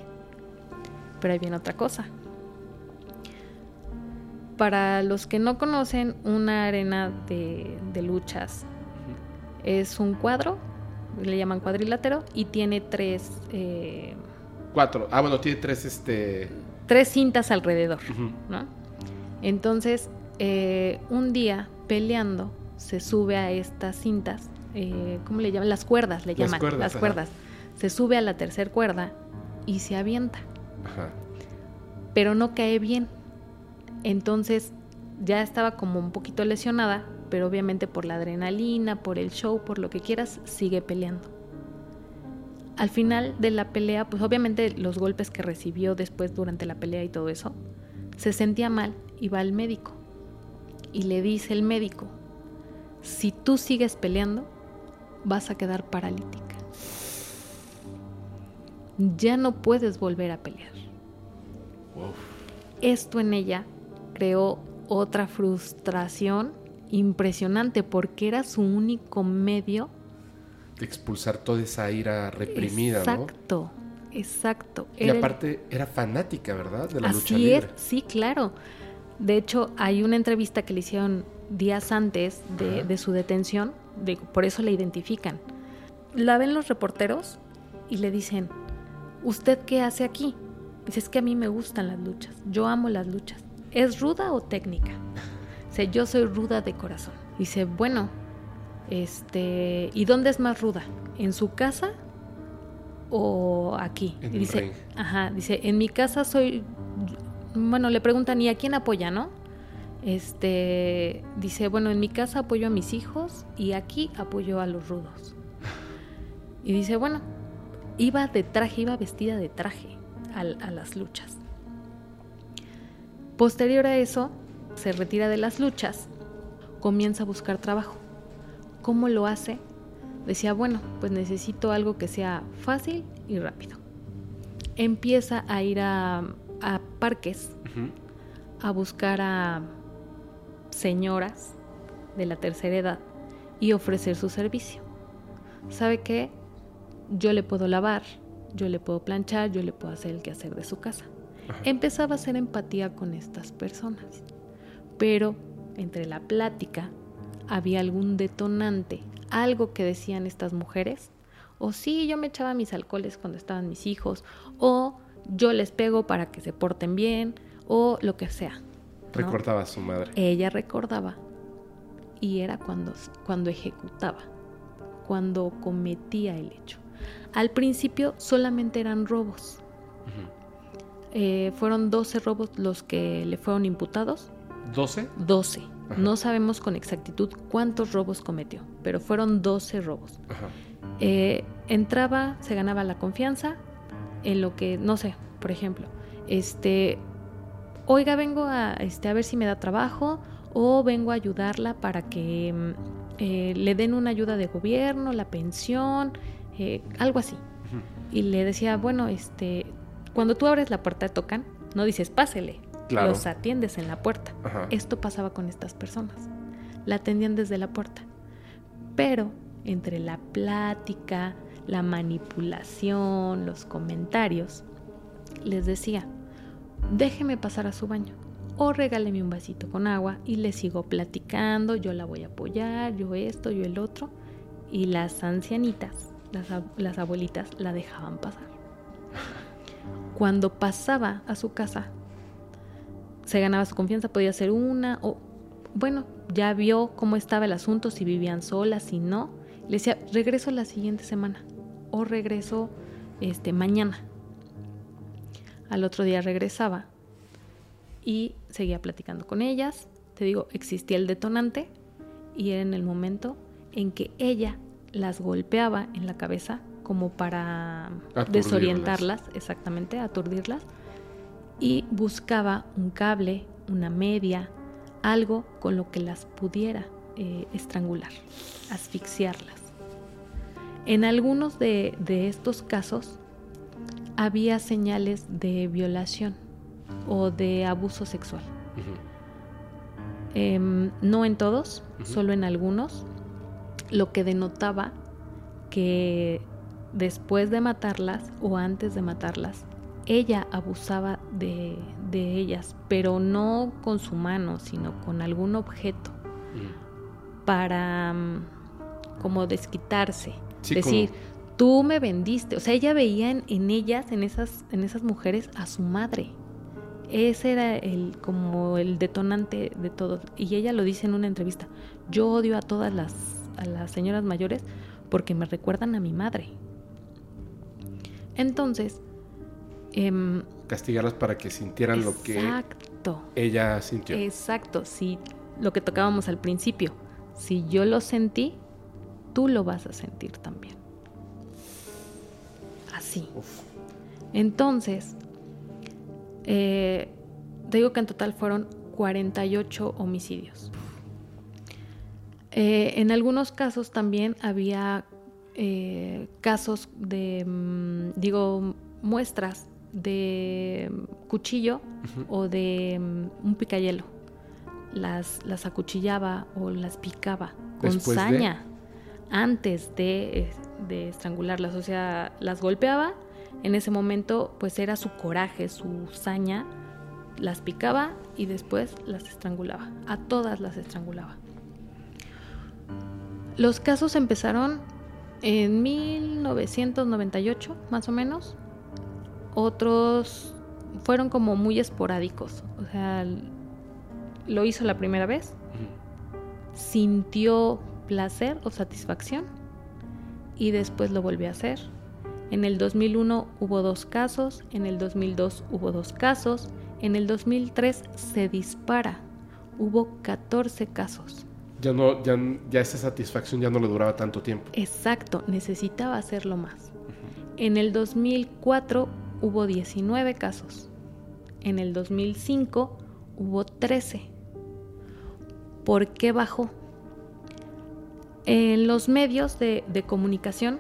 Pero ahí viene otra cosa. Para los que no conocen, una arena de, luchas es un cuadro, le llaman cuadrilátero, y tiene tres... Eh, Cuatro. Ah, bueno, tiene tres, este... Tres cintas alrededor, ¿no? Entonces, eh, un día peleando se sube a estas cintas, eh, ¿cómo le llaman? Las cuerdas le llaman, las cuerdas. Se sube a la tercera cuerda y se avienta. Pero no cae bien. Entonces ya estaba como un poquito lesionada, pero obviamente por la adrenalina, por el show, por lo que quieras, sigue peleando. Al final de la pelea, pues obviamente los golpes que recibió después durante la pelea y todo eso, se sentía mal y va al médico y le dice el médico, si tú sigues peleando, vas a quedar paralítica. Ya no puedes volver a pelear. Esto en ella creó otra frustración impresionante porque era su único medio de expulsar toda esa ira reprimida, exacto, Exacto, Y aparte era fanática, ¿verdad? De la lucha libre. es, sí, claro. De hecho, hay una entrevista que le hicieron días antes de, su detención, por eso la identifican. La ven los reporteros y le dicen, ¿usted qué hace aquí? Dice, es que a mí me gustan las luchas, yo amo las luchas. ¿Es ruda o técnica? Dice, yo soy ruda de corazón. Dice, bueno, este, ¿y dónde es más ruda? ¿En su casa o aquí? dice, ajá, dice, en mi casa soy bueno, le preguntan, ¿y a quién apoya, no? Este, dice, bueno, en mi casa apoyo a mis hijos y aquí apoyo a los rudos. Y dice, bueno, iba de traje, iba vestida de traje a, a las luchas. Posterior a eso, se retira de las luchas, comienza a buscar trabajo. ¿Cómo lo hace? Decía, bueno, pues necesito algo que sea fácil y rápido. Empieza a ir a, a parques a buscar a señoras de la tercera edad y ofrecer su servicio. ¿Sabe qué? Yo le puedo lavar, yo le puedo planchar, yo le puedo hacer el quehacer de su casa. Empezaba a hacer empatía con estas personas, pero entre la plática había algún detonante, algo que decían estas mujeres, o sí, yo me echaba mis alcoholes cuando estaban mis hijos, o yo les pego para que se porten bien o lo que sea. Recordaba a su madre. Ella recordaba y era cuando, cuando ejecutaba, cuando cometía el hecho. Al principio solamente eran robos. Eh, fueron 12 robos los que le fueron imputados ¿12? 12. No sabemos con exactitud cuántos robos cometió, pero fueron 12 robos. Eh, entraba, se ganaba la confianza en lo que, no sé, por ejemplo, este, oiga, vengo a, este, a ver si me da trabajo o vengo a ayudarla para que mm, eh, le den una ayuda de gobierno, la pensión, eh, algo así. Y le decía, bueno, este, cuando tú abres la puerta tocan, no dices pásele, los atiendes en la puerta. Esto pasaba con estas personas. La atendían desde la puerta. Pero entre la plática, la manipulación, los comentarios, les decía, déjeme pasar a su baño o regáleme un vasito con agua y le sigo platicando, yo la voy a apoyar, yo esto, yo el otro. Y las ancianitas, las, abuelitas, la dejaban pasar. Cuando pasaba a su casa, se ganaba su confianza, podía ser una o, bueno, ya vio cómo estaba el asunto, si vivían solas, si no. Le decía, regreso la siguiente semana o regreso este, mañana. Al otro día regresaba y seguía platicando con ellas. Te digo, existía el detonante y era en el momento en que ella las golpeaba en la cabeza como para desorientarlas, exactamente, aturdirlas y buscaba un cable, una media, algo con lo que las pudiera eh, estrangular, asfixiarlas. En algunos de, estos casos había señales de violación o de abuso sexual. Em, no en todos, solo en algunos, lo que denotaba que después de matarlas o antes de matarlas, ella abusaba de, ellas, pero no con su mano, sino con algún objeto, mm. para mm, como desquitarse. decir, tú me vendiste. O sea, ella veía en, ellas, en esas, en esas mujeres, a su madre. Ese era el, como el detonante de todo. Y ella lo dice en una entrevista. Yo odio a todas las, a las señoras mayores porque me recuerdan a mi madre. Entonces, Em, Castigarlas para que sintieran lo que ella sintió. Exacto, si lo que tocábamos al principio, si yo lo sentí, tú lo vas a sentir también. Así. Entonces, eh, te digo que en total fueron 48 homicidios. Eh, en algunos casos también había eh, casos de, mm, digo, muestras de cuchillo o de mm, un picayelo. Las, las acuchillaba o las picaba con saña antes de, de estrangularlas. O sea, las golpeaba. En ese momento, pues era su coraje, su saña. Las picaba y después las estrangulaba. A todas las estrangulaba. Los casos empezaron en 1998, más o menos, otros fueron como muy esporádicos. O sea, lo hizo la primera vez, sintió placer o satisfacción y después lo volvió a hacer. En el 2001 hubo dos casos, en el 2002 hubo dos casos, en el 2003 se dispara, hubo 14 casos. Ya, no, ya, ya esa satisfacción ya no le duraba tanto tiempo. Exacto, necesitaba hacerlo más. En el 2004 hubo 19 casos. En el 2005 hubo 13. ¿Por qué bajó? En los medios de, comunicación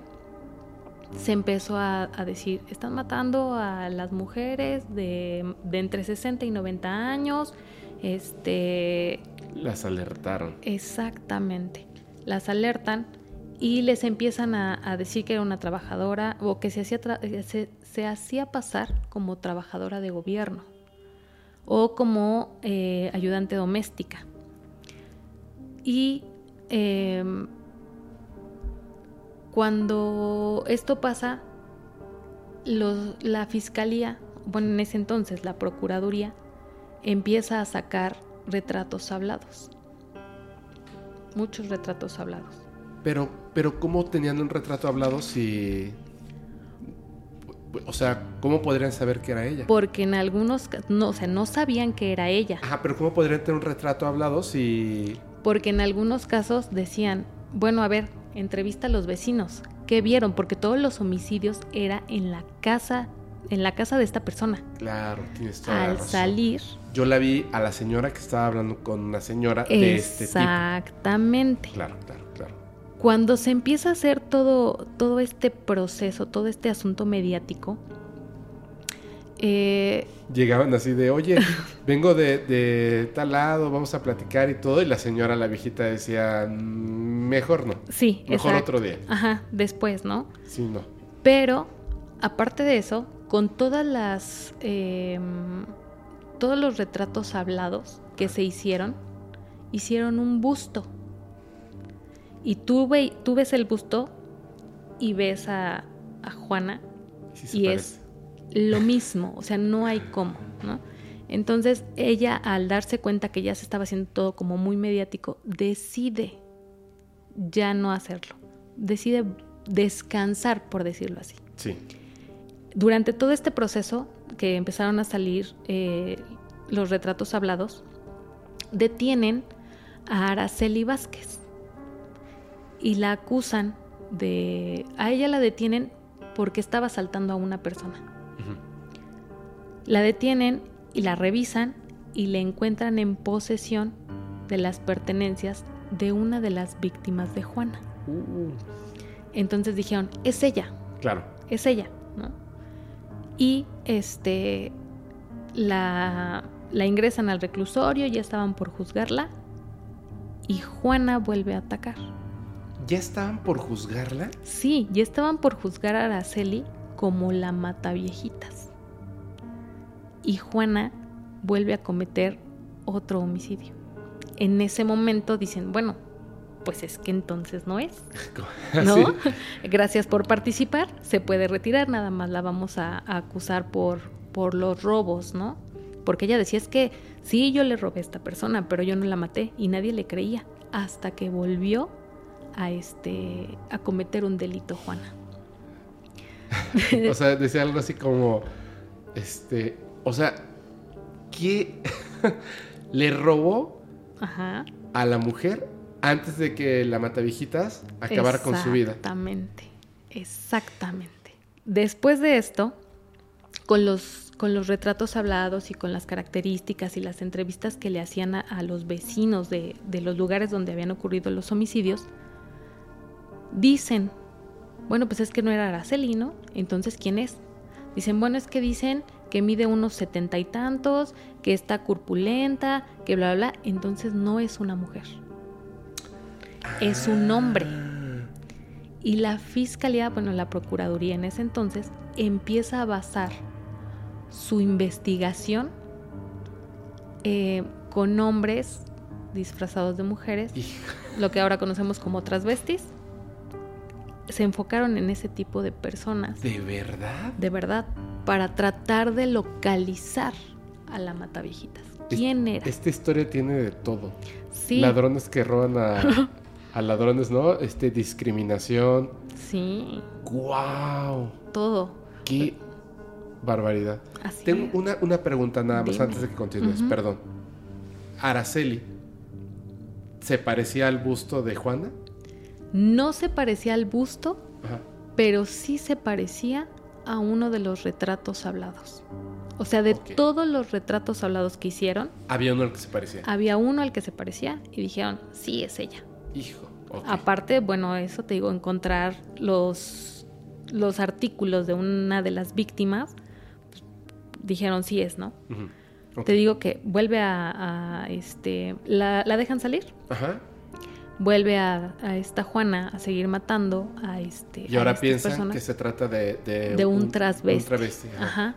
se empezó a, decir, están matando a las mujeres de, de, entre 60 y 90 años. Este, las alertaron. Exactamente. Las alertan y les empiezan a, decir que era una trabajadora o que se hacía, se, hacía pasar como trabajadora de gobierno o como eh, ayudante doméstica. Y em, cuando esto pasa, la fiscalía, bueno, en ese entonces la procuraduría, empieza a sacar retratos hablados. Muchos retratos hablados. Pero, pero ¿cómo tenían un retrato hablado si O sea, ¿cómo podrían saber que era ella? Porque en algunos, no, o sea, no sabían que era ella. Ajá, pero ¿cómo podrían tener un retrato hablado si... Porque en algunos casos decían, bueno, a ver, entrevista a los vecinos, ¿qué vieron? Porque todos los homicidios era en la casa, en la casa de esta persona. Claro, tienes toda Al salir. Yo la vi a la señora que estaba hablando con una señora de este tipo. Exactamente. Claro, claro, claro. Cuando se empieza a hacer todo, todo este proceso, todo este asunto mediático, eh, Llegaban así de, oye, vengo de, de, tal lado, vamos a platicar y todo. Y la señora, la viejita, decía, "Mm, mejor no. sí, Mejor exacto. otro día. Ajá, después, ¿no? Sí, no. Pero, aparte de eso, con todas las. eh, todos los retratos hablados que se hicieron, hicieron un busto. Y tú, ve- tú ves el busto y ves a, a Juana Sí y parece. es lo mismo, o sea, no hay cómo, ¿no? Entonces ella, al darse cuenta que ya se estaba haciendo todo como muy mediático, decide ya no hacerlo, decide descansar, por decirlo así. Sí. Durante todo este proceso que empezaron a salir eh, los retratos hablados, detienen a Araceli Vázquez y la acusan de... A ella la detienen porque estaba asaltando a una persona. La detienen y la revisan y le encuentran en posesión de las pertenencias de una de las víctimas de Juana. Uh, Entonces dijeron, es ella, claro. es ella, ¿no? Y este la, la ingresan al reclusorio, ya estaban por juzgarla y Juana vuelve a atacar. ¿Ya estaban por juzgarla? Sí, ya estaban por juzgar a Araceli como la mataviejitas. Y Juana vuelve a cometer otro homicidio. En ese momento dicen, bueno, pues es que entonces no es. ¿no? Sí. Gracias por participar, se puede retirar, nada más la vamos a, a acusar por, por los robos, ¿no? Porque ella decía es que sí, yo le robé a esta persona, pero yo no la maté y nadie le creía hasta que volvió a este a cometer un delito, Juana. O sea, decía algo así como, este, o sea, ¿qué le robó Ajá. a la mujer antes de que la matavijitas acabara con su vida? Exactamente, exactamente. Después de esto, con los, con los retratos hablados y con las características y las entrevistas que le hacían a, a los vecinos de, de los lugares donde habían ocurrido los homicidios, dicen, bueno, pues es que no era Araceli, ¿no? Entonces, ¿quién es? Dicen, bueno, es que dicen que mide unos setenta y tantos, que está corpulenta, que bla, bla, bla. Entonces no es una mujer. Es un hombre. Y la fiscalía, bueno, la procuraduría en ese entonces, empieza a basar su investigación eh, con hombres disfrazados de mujeres, lo que ahora conocemos como transvestis. Se enfocaron en ese tipo de personas, ¿De verdad? de verdad, para tratar de localizar a la mataviejitas. Es- ¿Quién era? Esta historia tiene de todo. Sí, Ladrones que roban a, a ladrones, ¿no? Este, discriminación. sí, ¡Guau! todo. ¡Qué barbaridad! Así Tengo es. una, una pregunta nada más Dime. antes de que continúes, perdón. Araceli, ¿se parecía al busto de Juana? No se parecía al busto, Ajá. pero sí se parecía a uno de los retratos hablados. O sea, de todos los retratos hablados que hicieron, Había uno al que se parecía. había uno al que se parecía y dijeron, sí, es ella. Hijo. ok. Aparte, bueno, eso te digo, encontrar los, los artículos de una de las víctimas, dijeron, sí es, ¿no? Te digo que vuelve a, a, este, la, la dejan salir, Ajá. vuelve a, a esta Juana a seguir matando a este. Y ahora piensan que se trata de... De, de un transvesti. un travesti, ajá. Ajá.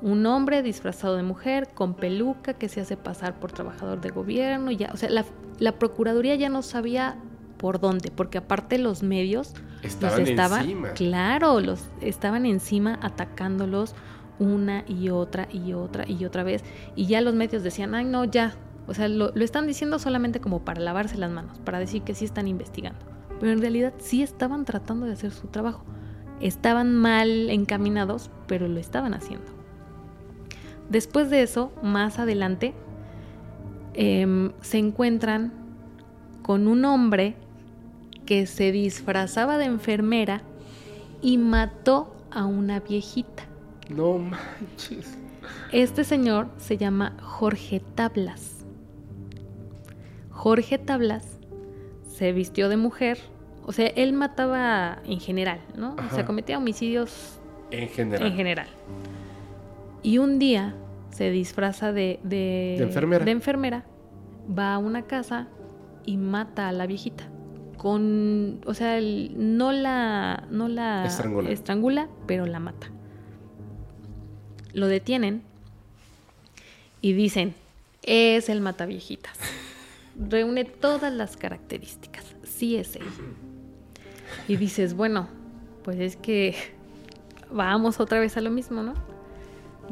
Un hombre disfrazado de mujer, con peluca, que se hace pasar por trabajador de gobierno. Ya, o sea, la, la Procuraduría ya no sabía por dónde, porque aparte los medios Estaban los estaban, encima. claro, los estaban encima atacándolos una y otra y otra y otra vez. Y ya los medios decían, ay no, ya. O sea, lo, lo están diciendo solamente como para lavarse las manos, para decir que sí están investigando. Pero en realidad sí estaban tratando de hacer su trabajo. estaban mal encaminados, pero lo estaban haciendo. Después de eso, más adelante, em, se encuentran con un hombre que se disfrazaba de enfermera y mató a una viejita. No manches. Este señor se llama Jorge Tablas. Jorge Tablas se vistió de mujer, o sea, él mataba en general, ¿no? O sea, cometía homicidios En general. en general. Y un día se disfraza de, de, De enfermera. de enfermera, va a una casa y mata a la viejita. Con, o sea, no la, no la Estrangula. estrangula, pero la mata. Lo detienen y dicen, es el mataviejitas. Reúne todas las características. Sí es él. Y dices, bueno, pues es que vamos otra vez a lo mismo, ¿no?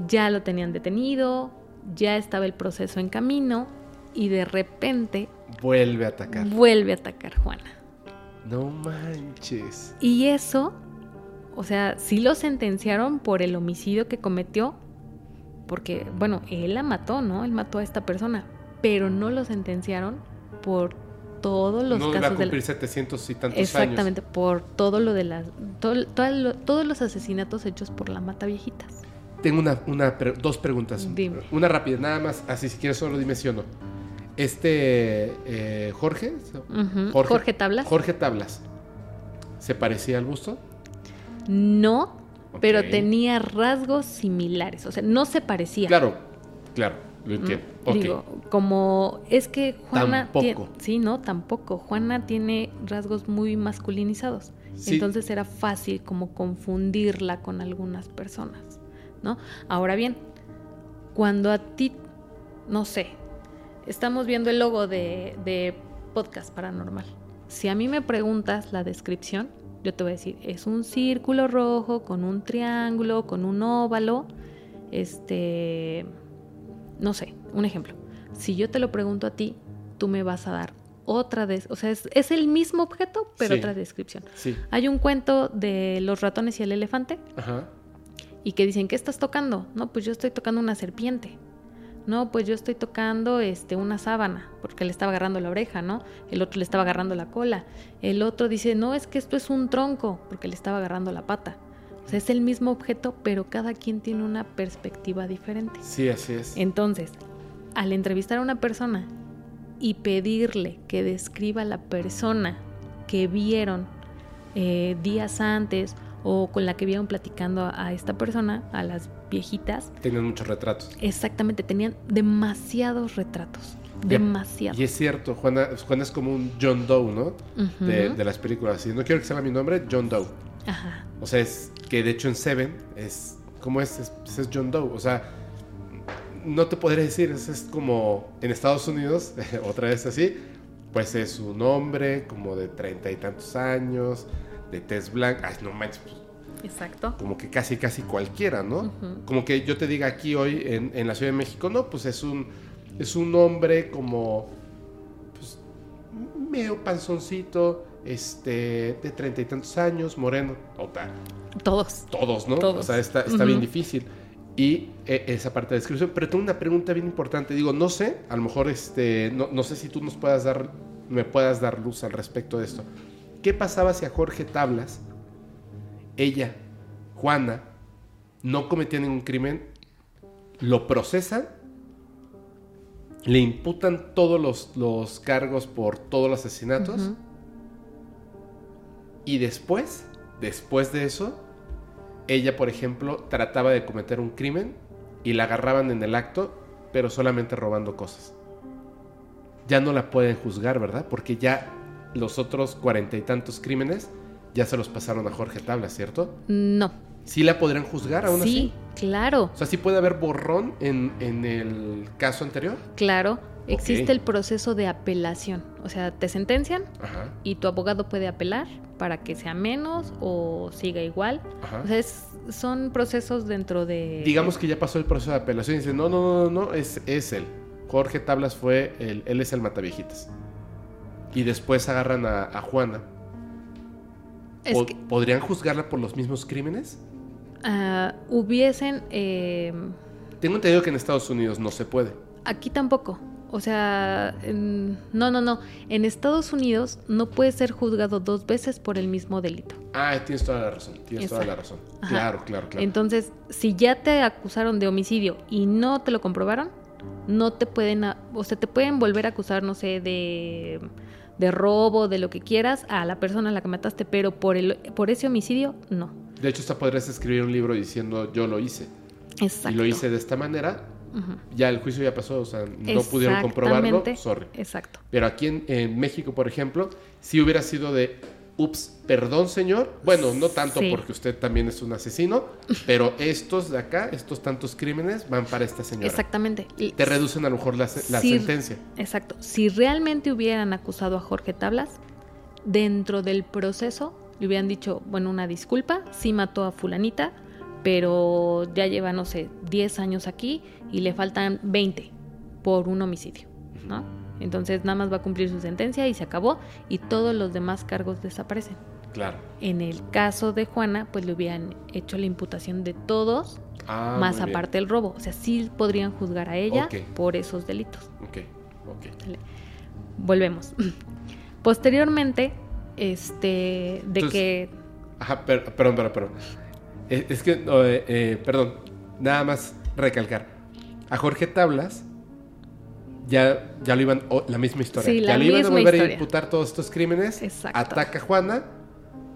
Ya lo tenían detenido, ya estaba el proceso en camino y de repente Vuelve a atacar. vuelve a atacar Juana. No manches. Y eso, o sea, sí lo sentenciaron por el homicidio que cometió, porque, bueno, él la mató, ¿no? Él mató a esta persona, pero no lo sentenciaron por todos los no iba a casos de la- cumplir 700 y tantos años. Exactamente, por todo lo de las. todo- todo lo- todos los asesinatos hechos por la mata viejitas. Tengo una, una dos preguntas. Dime. Una rápida, nada más. Así si quieres solo dime sí o no. Este eh, Jorge, Ujú. Jorge, Tablas. Jorge Tablas. ¿Se parecía al busto? No, pero tenía rasgos similares. O sea, no se parecía. Claro, claro, lo Mm, entiendo. Digo, como es que Juana Tampoco. sí, no, tampoco. Juana tiene rasgos muy masculinizados. Sí. Entonces era fácil como confundirla con algunas personas, ¿no? Ahora bien, cuando a ti, no sé, estamos viendo el logo de, de Podcast Paranormal. Si a mí me preguntas la descripción, yo te voy a decir, es un círculo rojo con un triángulo, con un óvalo, este, no sé, un ejemplo. Si yo te lo pregunto a ti, tú me vas a dar otra, des o sea, es, es el mismo objeto, pero Sí. otra descripción. Sí. Hay un cuento de los ratones y el elefante Ajá. y que dicen, ¿qué estás tocando? No, pues yo estoy tocando una serpiente. No, pues yo estoy tocando este una sábana, porque le estaba agarrando la oreja, ¿no? El otro le estaba agarrando la cola. El otro dice, no, es que esto es un tronco, porque le estaba agarrando la pata. O sea, es el mismo objeto, pero cada quien tiene una perspectiva diferente. Sí, así es. Entonces, al entrevistar a una persona y pedirle que describa la persona que vieron eh, días antes o con la que vieron platicando a, a esta persona, a las viejitas, Tenían muchos retratos. exactamente, tenían demasiados retratos. Ya. Demasiados. Y es cierto, Juana, Juana es como un John Doe, ¿no? De, de las películas así. No quiero que sea mi nombre, John Doe. Ajá. O sea, es que de hecho en Seven es. ¿Cómo es? Es, pues es John Doe. O sea, no te podré decir. Es, es como en Estados Unidos, otra vez así. Pues es un hombre como de treinta y tantos años, de tez blanca. Ay, no manches, pues, Exacto. como que casi, casi cualquiera, ¿no? Como que yo te diga aquí hoy en, en la Ciudad de México, no, pues es un, es un hombre como, pues, medio panzoncito, este, de treinta y tantos años, moreno, total, Todos. todos, ¿no? Todos. O sea, está, está bien difícil. Y eh, esa parte de descripción, pero tengo una pregunta bien importante. Digo, no sé, a lo mejor, este, no, no sé si tú nos puedas dar, me puedas dar luz al respecto de esto. ¿Qué pasaba si a Jorge Tablas, ella, Juana, no cometía ningún crimen, lo procesan, le imputan todos los, los cargos por todos los asesinatos y después, después de eso, ella, por ejemplo, trataba de cometer un crimen y la agarraban en el acto, pero solamente robando cosas. Ya no la pueden juzgar, ¿verdad? Porque ya los otros cuarenta y tantos crímenes ya se los pasaron a Jorge Tablas, ¿cierto? No. ¿Sí la podrían juzgar aún Sí, así? claro. O sea, ¿sí puede haber borrón en, en el caso anterior? Claro. Existe el proceso de apelación. O sea, te sentencian Ajá, y tu abogado puede apelar para que sea menos o siga igual. ajá. O sea, es- son procesos dentro de... Digamos que ya pasó el proceso de apelación y dice, no, no, no, no, no, es, es él. Jorge Tablas fue, el, él es el mataviejitas. Y después agarran a, a Juana. Es ¿po- que- ¿podrían juzgarla por los mismos crímenes? Ah, hubiesen... eh, Tengo entendido que en Estados Unidos no se puede. aquí tampoco. O sea, en- no, no, no. En Estados Unidos no puede ser juzgado dos veces por el mismo delito. Ah, tienes toda la razón, tienes toda la razón. Ajá. Claro, claro, claro. Entonces, si ya te acusaron de homicidio y no te lo comprobaron, no te pueden, o sea, te pueden volver a acusar, no sé, de, de robo, de lo que quieras, a la persona a la que mataste, pero por, el, por ese homicidio, no. De hecho, hasta podrías escribir un libro diciendo yo lo hice. Exacto. Y lo hice de esta manera. Ya el juicio ya pasó, o sea, no pudieron comprobarlo. Sorry. Exacto. Pero aquí en, en México, por ejemplo, si hubiera sido de, ups, perdón, señor. Bueno, no tanto Sí. porque usted también es un asesino, pero estos de acá, estos tantos crímenes, van para esta señora. Exactamente. Y- Te reducen a lo mejor la, sentencia. Exacto. Si realmente hubieran acusado a Jorge Tablas, dentro del proceso le hubieran dicho, bueno, una disculpa, sí mató a fulanita, pero ya lleva, no sé, 10 años aquí y le faltan 20 por un homicidio, ¿no? Entonces nada más va a cumplir su sentencia y se acabó y todos los demás cargos desaparecen. Claro. En el caso de Juana, pues le hubieran hecho la imputación de todos, Ah, más bien. aparte el robo. O sea, sí podrían juzgar a ella por esos delitos. Ok, ok. Volvemos. Posteriormente, este, de Entonces- que... Ajá, per- perdón, perdón, perdón. Eh, Es que, eh, eh, perdón, nada más recalcar. A Jorge Tablas ya, ya lo iban, la misma historia. Sí, la ya le iban a volver a imputar todos estos crímenes. Exacto. Ataca a Juana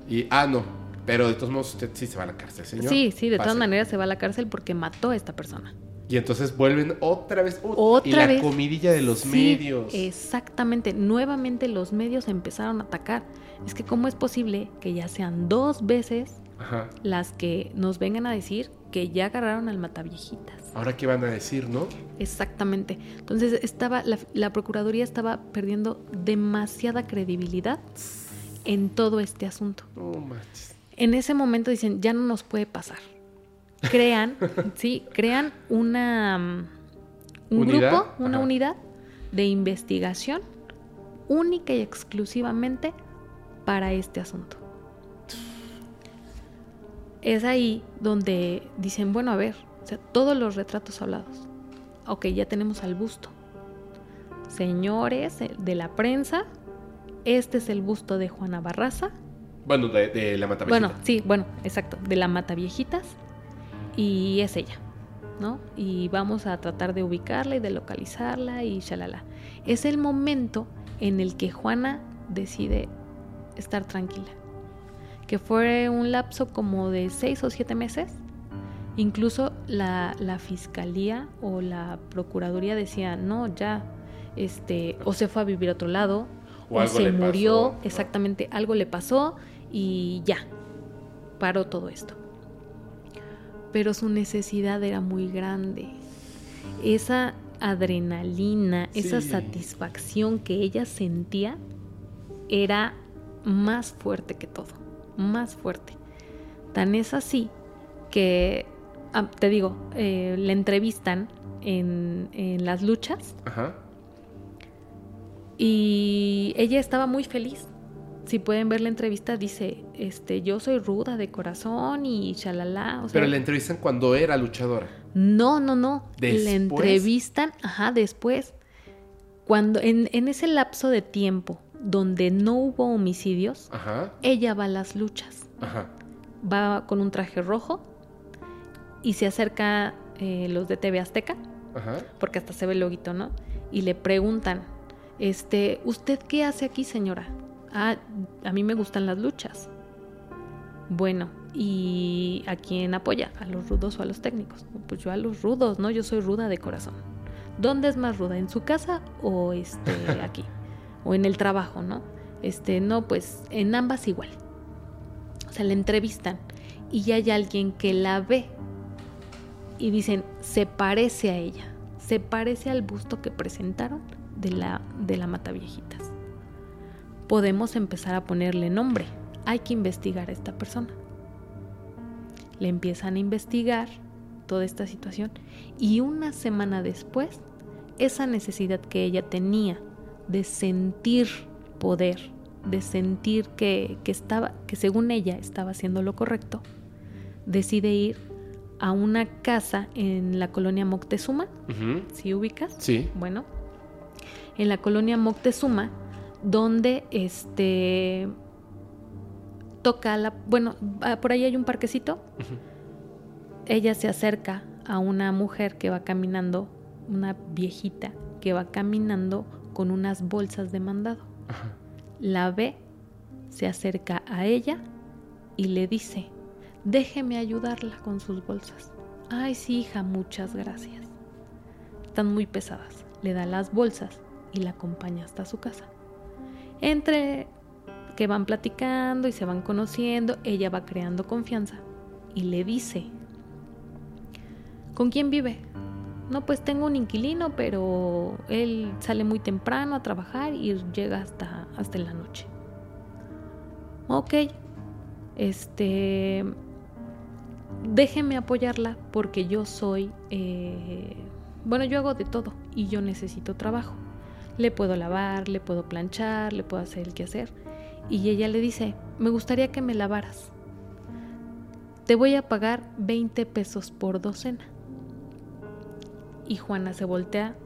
y, ah, no, pero de todos modos usted sí se va a la cárcel, señor. Sí, sí, de todas maneras se va a la cárcel porque mató a esta persona. Y entonces vuelven otra vez. ot- Otra y la vez. comidilla de los Sí, medios. Exactamente. Nuevamente los medios empezaron a atacar. Es que cómo es posible que ya sean dos veces Ajá. las que nos vengan a decir que ya agarraron al mataviejitas. Ahora qué van a decir, ¿no? Exactamente. Entonces estaba la, la procuraduría estaba perdiendo demasiada credibilidad en todo este asunto. No manches. En ese momento dicen, ya no nos puede pasar. Crean, sí, crean una mm, un ¿Unidad? grupo, una Ajá. unidad de investigación única y exclusivamente para este asunto. Es ahí donde dicen, bueno, a ver, o sea, todos los retratos hablados. Ok, ya tenemos al busto. Señores eh, de la prensa, este es el busto de Juana Barraza. Bueno, de, de la matabellita. Bueno, sí, bueno, exacto, de la mata viejitas y es ella, ¿no? Y vamos a tratar de ubicarla y de localizarla y shalala. Es el momento en el que Juana decide estar tranquila, que fue un lapso como de seis o siete meses. Incluso la, la fiscalía o la procuraduría decía, no, ya, este, o se fue a vivir a otro lado, O se murió, exactamente, algo le pasó y ya, paró todo esto. Pero su necesidad era muy grande. Esa adrenalina, esa satisfacción que ella sentía era más fuerte que todo, más fuerte. Tan es así que, ah, te digo, eh, la entrevistan en, en las luchas Ajá. y ella estaba muy feliz. Si pueden ver la entrevista, dice, este, yo soy ruda de corazón y. O sea, Pero la entrevistan cuando era luchadora. no, no, no. ¿Después? La entrevistan, ajá, después. Cuando, en, en ese lapso de tiempo donde no hubo homicidios, Ajá. ella va a las luchas. Ajá. Va con un traje rojo y se acerca eh, los de TV Azteca, Ajá. porque hasta se ve el loguito, ¿no? Y le preguntan, este, ¿usted qué hace aquí, señora? Ah, a mí me gustan las luchas. Bueno, ¿y a quién apoya? ¿A los rudos o a los técnicos? Pues yo a los rudos, ¿no? Yo soy ruda de corazón. ¿Dónde es más ruda? ¿En su casa o este aquí? O en el trabajo, ¿no? Este, no, pues en ambas igual. O sea, la entrevistan y ya hay alguien que la ve y dicen, se parece a ella, se parece al busto que presentaron de la, de la Mataviejitas. Podemos empezar a ponerle nombre, hay que investigar a esta persona. Le empiezan a investigar toda esta situación y una semana después, esa necesidad que ella tenía de sentir poder, de sentir que, que estaba, que según ella estaba haciendo lo correcto, decide ir a una casa en la colonia Moctezuma, Ujú. ¿sí ubicas? Sí. Bueno, en la colonia Moctezuma, donde este toca la, bueno, ah, por ahí hay un parquecito. Ella se acerca a una mujer que va caminando, una viejita que va caminando con unas bolsas de mandado. Ajá. La ve, se acerca a ella y le dice, déjeme ayudarla con sus bolsas. Ay, sí, hija, muchas gracias. Están muy pesadas. Le da las bolsas y la acompaña hasta su casa. Entre que van platicando y se van conociendo, ella va creando confianza y le dice, ¿con quién vive? No, pues tengo un inquilino, pero él sale muy temprano a trabajar y llega hasta, hasta la noche. Ok, este, déjeme apoyarla porque yo soy, eh, bueno, yo hago de todo y yo necesito trabajo. Le puedo lavar, le puedo planchar, le puedo hacer el quehacer. Y ella le dice, me gustaría que me lavaras. Te voy a pagar 20 pesos por docena. Y Juana se voltea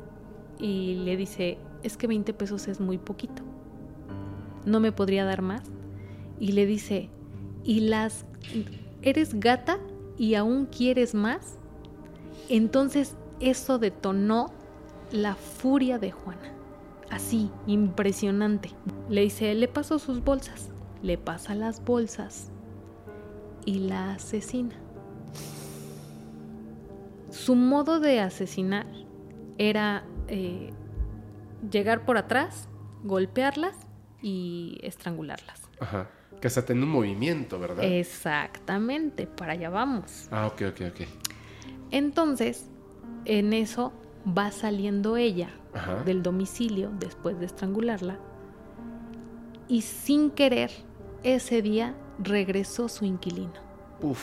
y le dice, es que 20 pesos es muy poquito. ¿No me podría dar más? Y le dice, ¿y las... ¿Eres gata y aún quieres más? Entonces eso detonó la furia de Juana. Así, impresionante. Le dice, le paso sus bolsas. Le pasa las bolsas y la asesina. Su modo de asesinar era eh, llegar por atrás, golpearlas y estrangularlas. Ajá. Que hasta tiene un movimiento, ¿verdad? Exactamente, para allá vamos. Ah, ok, ok, ok. Entonces, en eso va saliendo ella Ajá. del domicilio después de estrangularla y sin querer ese día regresó su inquilino. Uf.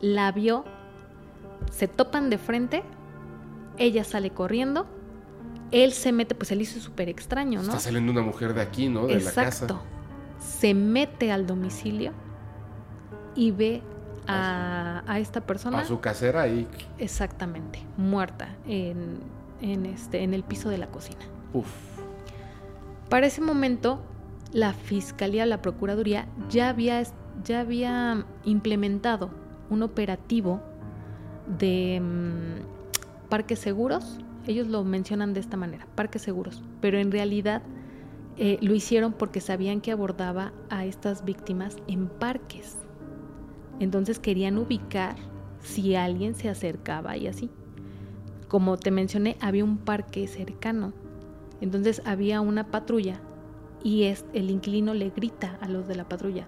La vio, se topan de frente, ella sale corriendo, él se mete, pues él hizo súper extraño, ¿no? Está saliendo una mujer de aquí, ¿no? De la Exacto. casa. Se mete al domicilio y ve a, a esta persona A su casera ahí. exactamente muerta en, en este, en el piso de la cocina. Uf. Para ese momento, la fiscalía, la procuraduría ya había, ya había implementado un operativo de mm, parques seguros. Ellos lo mencionan de esta manera, parques seguros, pero en realidad eh, lo hicieron porque sabían que abordaba a estas víctimas en parques. Entonces querían ubicar si alguien se acercaba y así. Como te mencioné, había un parque cercano. Entonces había una patrulla y es, el inquilino le grita a los de la patrulla,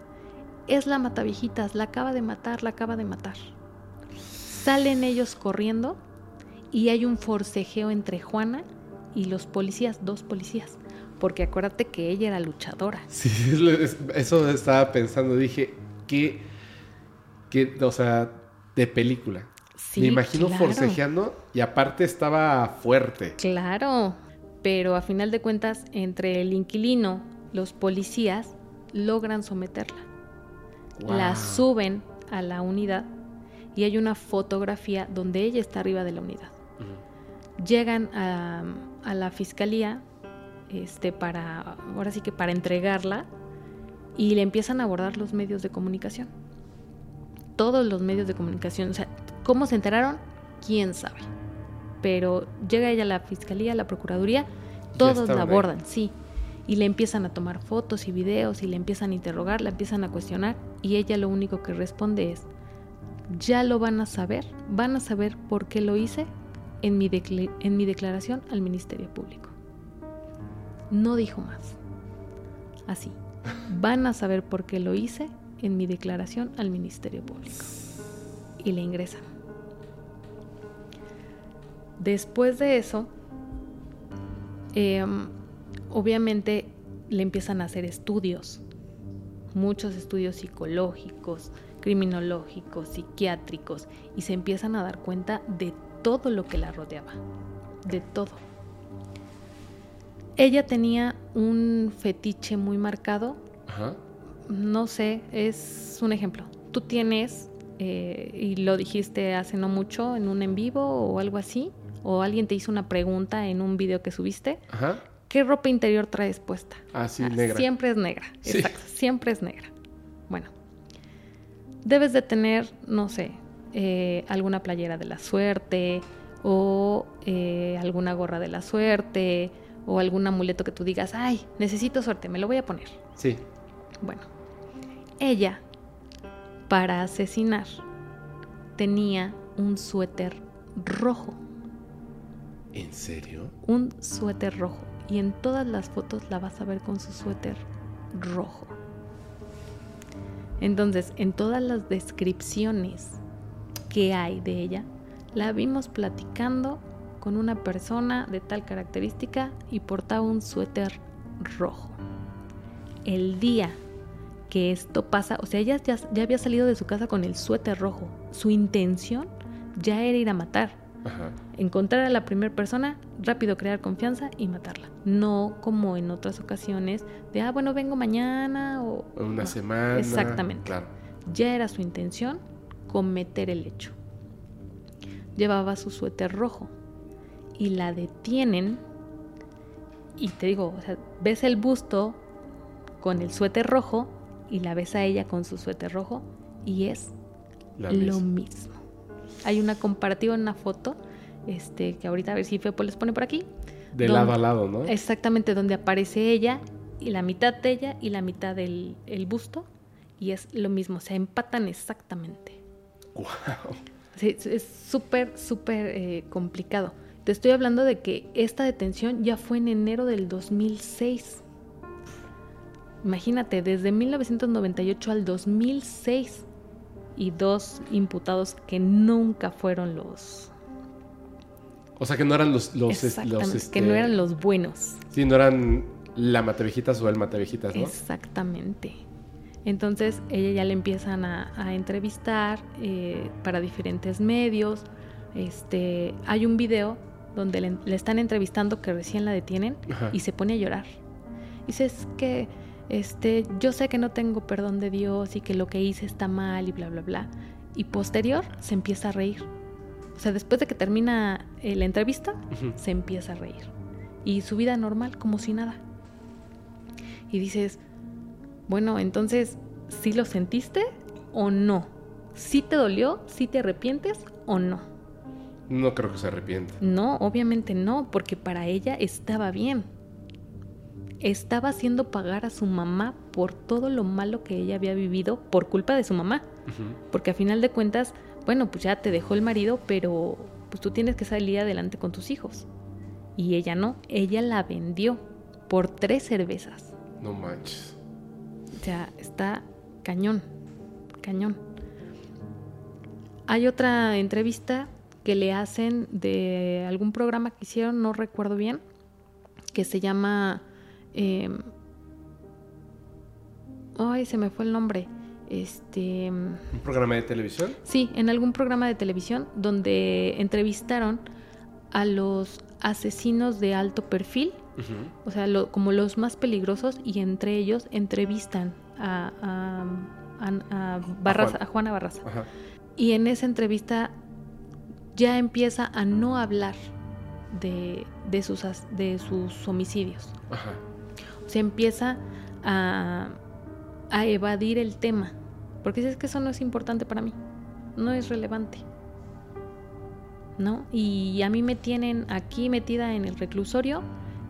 es la mataviejitas, la acaba de matar, la acaba de matar. Salen ellos corriendo y hay un forcejeo entre Juana y los policías, dos policías, porque acuérdate que ella era luchadora. Sí, eso estaba pensando. Dije, ¿qué, qué, o sea, de película? Sí, Me imagino claro. forcejeando y aparte estaba fuerte. Claro, pero a final de cuentas, entre el inquilino, los policías logran someterla. La Wow. suben a la unidad y hay una fotografía donde ella está arriba de la unidad. Llegan a, a la fiscalía este, para, ahora sí que para entregarla y le empiezan a abordar los medios de comunicación. Todos los medios de comunicación, o sea, ¿cómo se enteraron? ¿Quién sabe? Pero llega ella a la fiscalía, a la procuraduría, todos la ahí. abordan, sí. Y le empiezan a tomar fotos y videos y le empiezan a interrogar, la empiezan a cuestionar y ella lo único que responde es, ya lo van a saber, van a saber por qué lo hice en mi, en mi declaración al Ministerio Público. No dijo más. Así, van a saber por qué lo hice en mi declaración al Ministerio Público. Y le ingresan. Después de eso, em, obviamente le empiezan a hacer estudios, muchos estudios psicológicos, criminológicos, psiquiátricos, y se empiezan a dar cuenta de todo lo que la rodeaba, de todo. Ella tenía un fetiche muy marcado. Ajá. No sé, es un ejemplo. Tú tienes, eh, y lo dijiste hace no mucho en un en vivo o algo así, o alguien te hizo una pregunta en un video que subiste. Ajá. ¿Qué ropa interior traes puesta? Ah, sí, Ah, negra. Siempre es negra. Sí. Exacto, siempre es negra. Bueno, debes de tener, no sé, eh, alguna playera de la suerte o eh, alguna gorra de la suerte o algún amuleto que tú digas, ay, necesito suerte, me lo voy a poner. Sí. Bueno, ella, para asesinar, tenía un suéter rojo, ¿En serio? un suéter rojo. Y en todas las fotos la vas a ver con su suéter rojo. Entonces, en todas las descripciones que hay de ella, la vimos platicando con una persona de tal característica y portaba un suéter rojo. El día que esto pasa, o sea, ella ya, ya había salido de su casa con el suéter rojo. Su intención ya era ir a matar Ajá. encontrar a la primera persona, rápido crear confianza y matarla. No como en otras ocasiones de, ah, bueno, vengo mañana o... Una No, semana. Exactamente. Claro. Ya era su intención cometer el hecho. Llevaba su suéter rojo y la detienen y te digo, o sea, ves el busto con el suéter rojo y la ves a ella con su suéter rojo y es La lo mismo. Hay una comparativa en una foto, este, que ahorita a ver si Fepo les pone por aquí. De donde- lado a lado, ¿no? Exactamente, donde aparece ella y la mitad de ella y la mitad del el busto. Y es lo mismo, se empatan exactamente. Sí, es- es súper, súper eh, complicado. Te estoy hablando de que esta detención ya fue en enero del 2006. Imagínate, desde 1998 al 2006 y dos imputados que nunca fueron los... O sea que no eran los. los, los, que este, no eran los buenos. Sí, no eran la matavejitas o el matavejitas, ¿no? Exactamente. Entonces ella ya le empiezan a, a entrevistar eh, para diferentes medios. Este, hay un video donde le, le están entrevistando que recién la detienen Ajá. y se pone a llorar. Dice es que este, yo sé que no tengo perdón de Dios y que lo que hice está mal y bla bla bla. Y posterior se empieza a reír. O sea, después de que termina eh, la entrevista, se empieza a reír. Y su vida normal, como si nada. Y dices, bueno, entonces, ¿sí lo sentiste o no? ¿Sí te dolió? ¿Sí te arrepientes o no? No creo que se arrepienta. No, obviamente no, porque para ella estaba bien. Estaba haciendo pagar a su mamá por todo lo malo que ella había vivido por culpa de su mamá. Porque a final de cuentas, bueno, pues ya te dejó el marido, pero pues tú tienes que salir adelante con tus hijos. Y ella no, ella la vendió por tres cervezas. No manches. O sea, está cañón, cañón. Hay otra entrevista que le hacen de algún programa que hicieron, no recuerdo bien, que se llama... eh, ay, se me fue el nombre. Este... ¿Un programa de televisión? Sí, en algún programa de televisión donde entrevistaron a los asesinos de alto perfil, o sea, lo- como los más peligrosos, y entre ellos entrevistan a, a, a- a Barraza- Juan. a Juana Barraza. Ajá. Y en esa entrevista ya empieza a no hablar de, de sus, de sus homicidios. Ajá. Se empieza a, a evadir el tema. Porque dices que eso no es importante para mí. No es relevante. ¿No? Y a mí me tienen aquí metida en el reclusorio.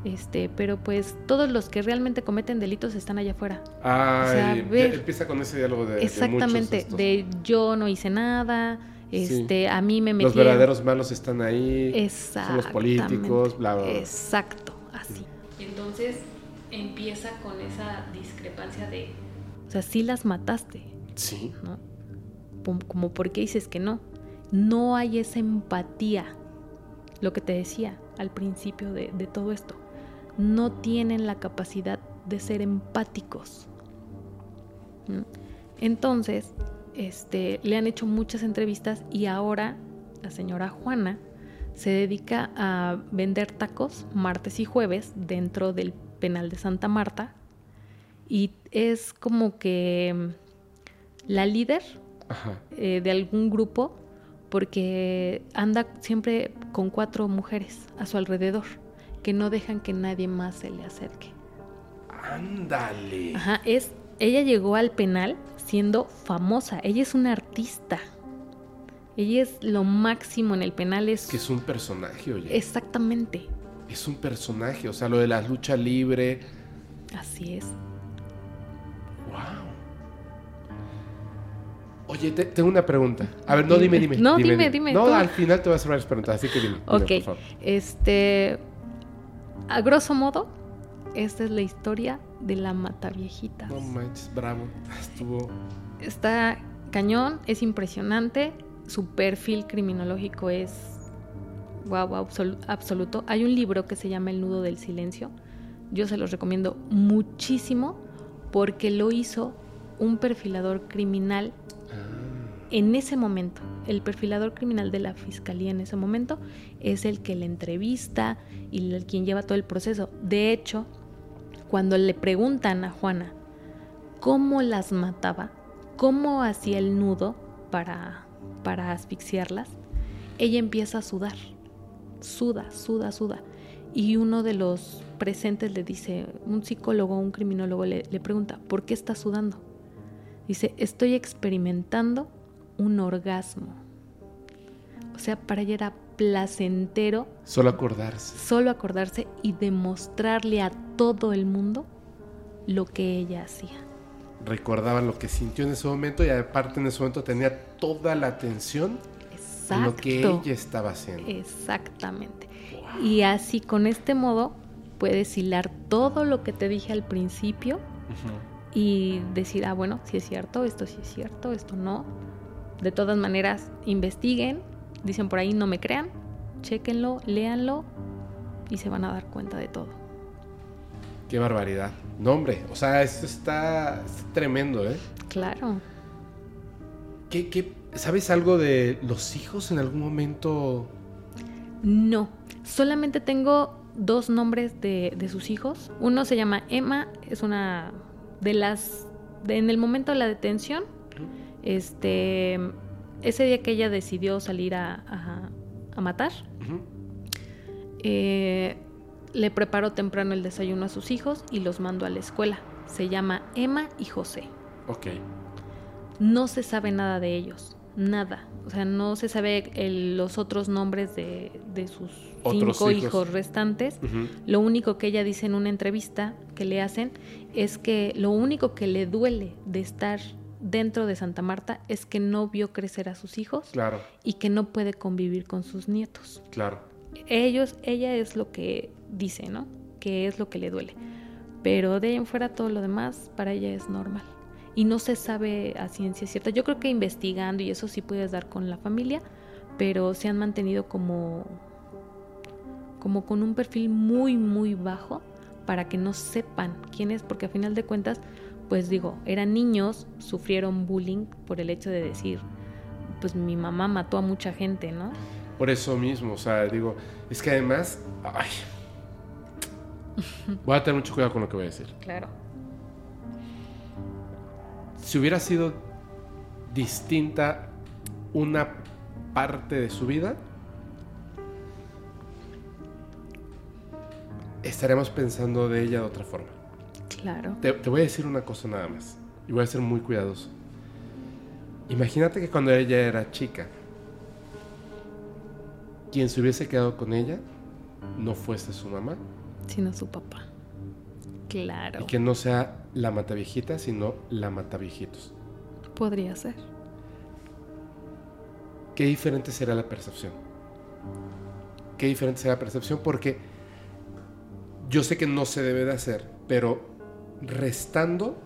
Este, pero pues todos los que realmente cometen delitos están allá afuera. Ay, sea, ver- empieza con ese diálogo de. Exactamente, de, yo no hice nada, este, a mí me metieron. Los verdaderos malos están ahí. Son los políticos, bla, bla, bla. Exacto, así. Entonces empieza con esa discrepancia de, o sea, sí las mataste, Sí. ¿no? Como, como por qué dices que no. No hay esa empatía, lo que te decía al principio de, de todo esto. No tienen la capacidad de ser empáticos. ¿no? Entonces, este, le han hecho muchas entrevistas y ahora la señora Juana se dedica a vender tacos martes y jueves dentro del penal de Santa Marta y es como que mm, la líder eh, de algún grupo porque anda siempre con cuatro mujeres a su alrededor que no dejan que nadie más se le acerque. Ándale. Ajá, es ella llegó al penal siendo famosa, ella es una artista. Ella es lo máximo en el penal. Es... Que es un personaje, oye. Exactamente. Es un personaje, o sea, lo de la lucha libre. Así es. Wow. Oye, tengo una pregunta. A ver, no, dime, dime. No, dime, dime. no, al final te voy a hacer varias preguntas, así que dime. Ok. Este. A grosso modo, esta es la historia de la mata viejita. No manches, bravo. Estuvo. Está cañón, es impresionante su perfil criminológico es wow, absoluto. Hay un libro que se llama El nudo del silencio. Yo se los recomiendo muchísimo porque lo hizo un perfilador criminal ah. en ese momento. El perfilador criminal de la fiscalía en ese momento es el que le entrevista y el quien lleva todo el proceso. De hecho, cuando le preguntan a Juana cómo las mataba, cómo hacía el nudo para para asfixiarlas, ella empieza a sudar. Suda, suda, suda. Y uno de los presentes le dice, un psicólogo, un criminólogo le, pregunta, ¿por qué está sudando? Dice, estoy experimentando un orgasmo. O sea, para ella era placentero. Solo acordarse. Solo acordarse y demostrarle a todo el mundo lo que ella hacía recordaba lo que sintió en ese momento y aparte en ese momento tenía toda la atención en lo que ella estaba haciendo. Exactamente. Y así con este modo puedes hilar todo lo que te dije al principio y decir, ah, bueno, si es cierto, esto sí es cierto, esto no. De todas maneras, investiguen, dicen por ahí, no me crean, chequenlo, léanlo y se van a dar cuenta de todo. Qué barbaridad. No, hombre, o sea, esto está, tremendo, ¿eh? Claro. ¿Qué, sabes algo de los hijos en algún momento? No, solamente tengo dos nombres de, sus hijos. Uno se llama Emma, es una de las... en el momento de la detención, este, ese día que ella decidió salir a, a, matar, eh, le preparó temprano el desayuno a sus hijos y los mandó a la escuela. Se llama Emma y José. Ok. No se sabe nada de ellos, nada. O sea, no se sabe los otros nombres de, sus cinco hijos, restantes. Lo único que ella dice en una entrevista que le hacen es que lo único que le duele de estar dentro de Santa Marta es que no vio crecer a sus hijos claro. y que no puede convivir con sus nietos. Claro. Ellos, ella es lo que dice, ¿no? Que es lo que le duele. Pero de ahí en fuera todo lo demás para ella es normal. Y no se sabe a ciencia cierta. Yo creo que investigando y eso sí puedes dar con la familia, pero se han mantenido como, como con un perfil muy, muy bajo para que no sepan quién es, porque a final de cuentas, pues digo, eran niños, sufrieron bullying por el hecho de decir, pues mi mamá mató a mucha gente, ¿no? Por eso mismo, o sea, digo, es que además, ay, Voy a tener mucho cuidado con lo que voy a decir. Claro. Si hubiera sido distinta una parte de su vida, estaremos pensando de ella de otra forma. Claro. Te, te, voy a decir una cosa nada más. Y voy a ser muy cuidadoso. Imagínate que cuando ella era chica, quien se hubiese quedado con ella no fuese su mamá, Sino su papá. Claro. Y que no sea la mata viejita, sino la mata viejitos. Podría ser. Qué diferente será la percepción. Qué diferente será la percepción porque yo sé que no se debe de hacer, pero restando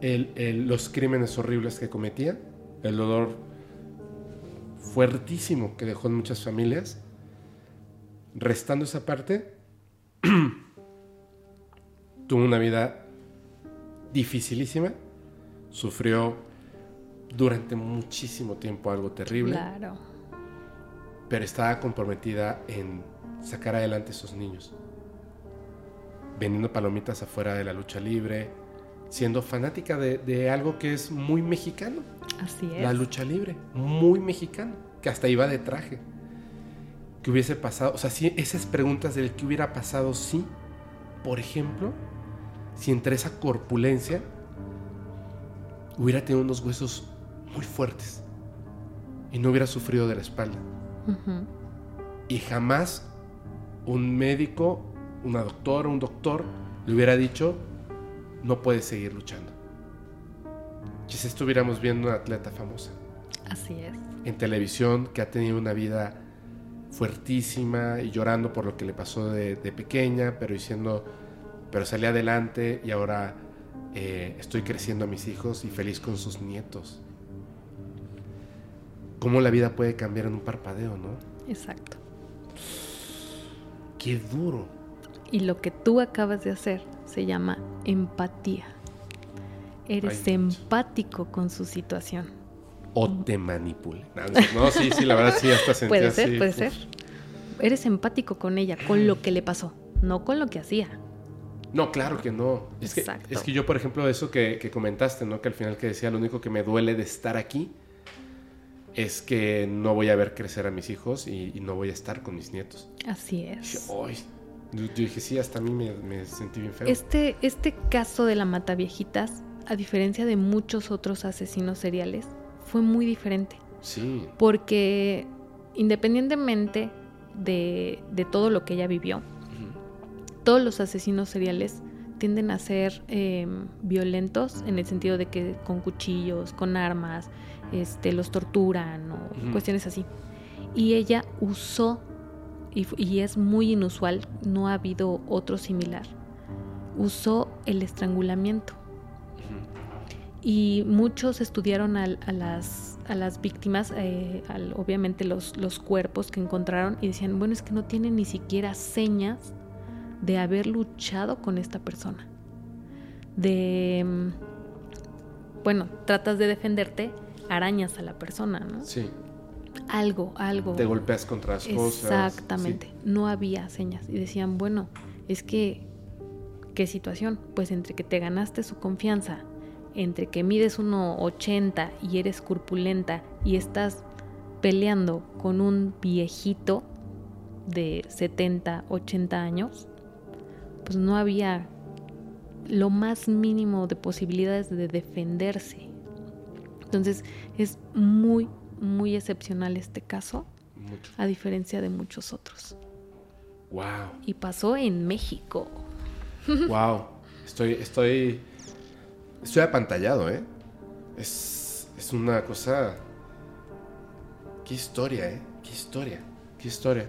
los crímenes horribles que cometía, el dolor fuertísimo que dejó en muchas familias, restando esa parte, tuvo una vida dificilísima, sufrió durante muchísimo tiempo algo terrible. Claro. pero estaba comprometida en sacar adelante a esos niños. Vendiendo palomitas afuera de la lucha libre, siendo fanática de, de algo que es muy mexicano. Así es. La lucha libre, muy mexicano, que hasta iba de traje. ¿Qué hubiese pasado? O sea, sí, esas preguntas del qué hubiera pasado si, por ejemplo, si entre esa corpulencia hubiera tenido unos huesos muy fuertes y no hubiera sufrido de la espalda. Y jamás un médico, una doctora, un doctor le hubiera dicho, no puedes seguir luchando. Quizás estuviéramos viendo una atleta famosa Así es. en televisión que ha tenido una vida fuertísima y llorando por lo que le pasó de, de pequeña, pero diciendo, pero salí adelante y ahora eh, estoy creciendo a mis hijos y feliz con sus nietos. Cómo la vida puede cambiar en un parpadeo, ¿no? Exacto. Qué duro. Y lo que tú acabas de hacer se llama empatía. Eres Ay, empático con su situación. O te manipule. No, sí, sí, la verdad sí, hasta sentía Puede ser, así, puede uf. ser. Eres empático con ella, con lo que le pasó, no con lo que hacía. No, claro que no. Es que, Exacto. es que yo, por ejemplo, eso que, que comentaste, ¿no? Que al final que decía, lo único que me duele de estar aquí es que no voy a ver crecer a mis hijos y, y no voy a estar con mis nietos. Así es. "Ay". Yo, yo dije, sí, hasta a mí me, me sentí bien feo. Este, este caso de la Mataviejitas, a diferencia de muchos otros asesinos seriales, fue muy diferente. Sí, Porque independientemente de, de todo lo que ella vivió, todos los asesinos seriales tienden a ser eh, violentos en el sentido de que con cuchillos, con armas, este, los torturan o Ujú. cuestiones así. Y ella usó, y, y es muy inusual, no ha habido otro similar, usó el estrangulamiento. Y muchos estudiaron al- a, las, a las víctimas, eh, al- obviamente los, los cuerpos que encontraron, y decían, bueno, es que no tienen ni siquiera señas de haber luchado con esta persona. De, mm, bueno, tratas de defenderte, arañas a la persona, ¿no? sí. Algo, algo. Te golpeas contra las cosas. Exactamente. No había señas. Y decían, bueno, es que, ¿qué situación? Pues entre que te ganaste su confianza, entre que mides 1,80 y eres corpulenta y estás peleando con un viejito de 70, 80 años, pues no había lo más mínimo de posibilidades de defenderse. Entonces es muy, muy excepcional este caso, Sí, mucho. a diferencia de muchos otros. Wow. Y pasó en México. Wow. Estoy, estoy, estoy apantallado, ¿eh? Es, es una cosa... Qué historia, ¿eh? Qué historia. Qué historia.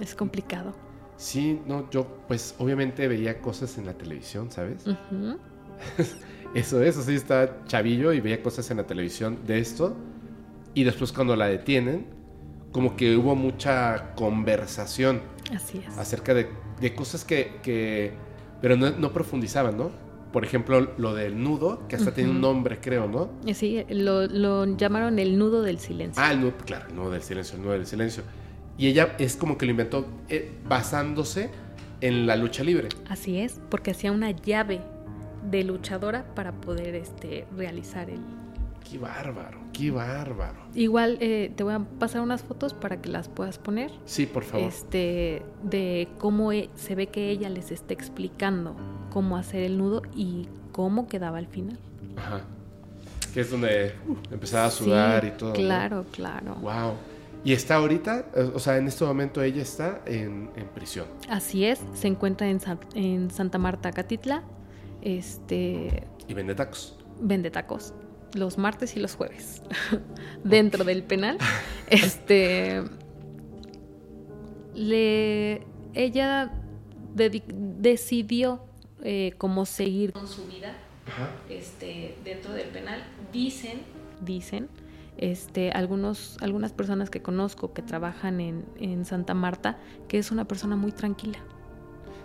Es complicado. Sí, no, yo pues obviamente veía cosas en la televisión, ¿sabes? Eso es, así estaba chavillo y veía cosas en la televisión de esto. Y después cuando la detienen, como que hubo mucha conversación Así es. acerca de, de cosas que, que- pero no, no profundizaban, ¿no? Por ejemplo, lo del nudo, que hasta tiene un nombre, creo, ¿no? Y Sí, lo, lo llamaron el nudo del silencio. Ah, el nudo, claro, el nudo del silencio, el nudo del silencio. Y ella es como que lo inventó eh, basándose en la lucha libre. Así es, porque hacía una llave de luchadora para poder este, realizar el... Qué bárbaro, qué bárbaro. Igual eh, te voy a pasar unas fotos para que las puedas poner. Sí, por favor. Este, de cómo e- se ve que ella les está explicando cómo hacer el nudo y cómo quedaba al final. Ajá. Que es donde uh, empezaba a sudar Sí, y todo. ¿no? Claro, claro. Wow. Y está ahorita, eh, o sea, en este momento ella está en, en prisión. Así es, se encuentra en, en Santa Marta, Catitla. Este, Y vende tacos. vende tacos los martes y los jueves dentro del penal. Este le ella decidió eh, cómo seguir con su vida Ajá. este dentro del penal. Dicen, dicen este, algunos, algunas personas que conozco que trabajan en, en Santa Marta, que es una persona muy tranquila.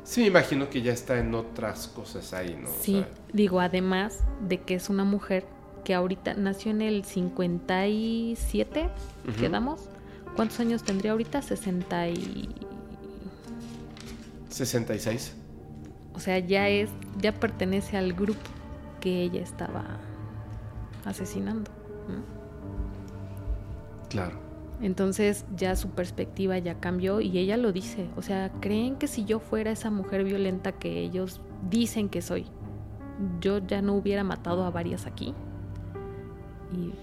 Sí, me imagino que ya está en otras cosas ahí, ¿no? O Sí, sea, digo, además de que es una mujer que ahorita nació en el 57, Ujú. quedamos, ¿Cuántos años tendría ahorita? 60 y... 66. O sea, ya es, ya pertenece al grupo que ella estaba asesinando. Claro. Entonces ya su perspectiva ya cambió y ella lo dice. O sea, creen que si yo fuera esa mujer violenta que ellos dicen que soy, yo ya no hubiera matado a varias aquí. Y...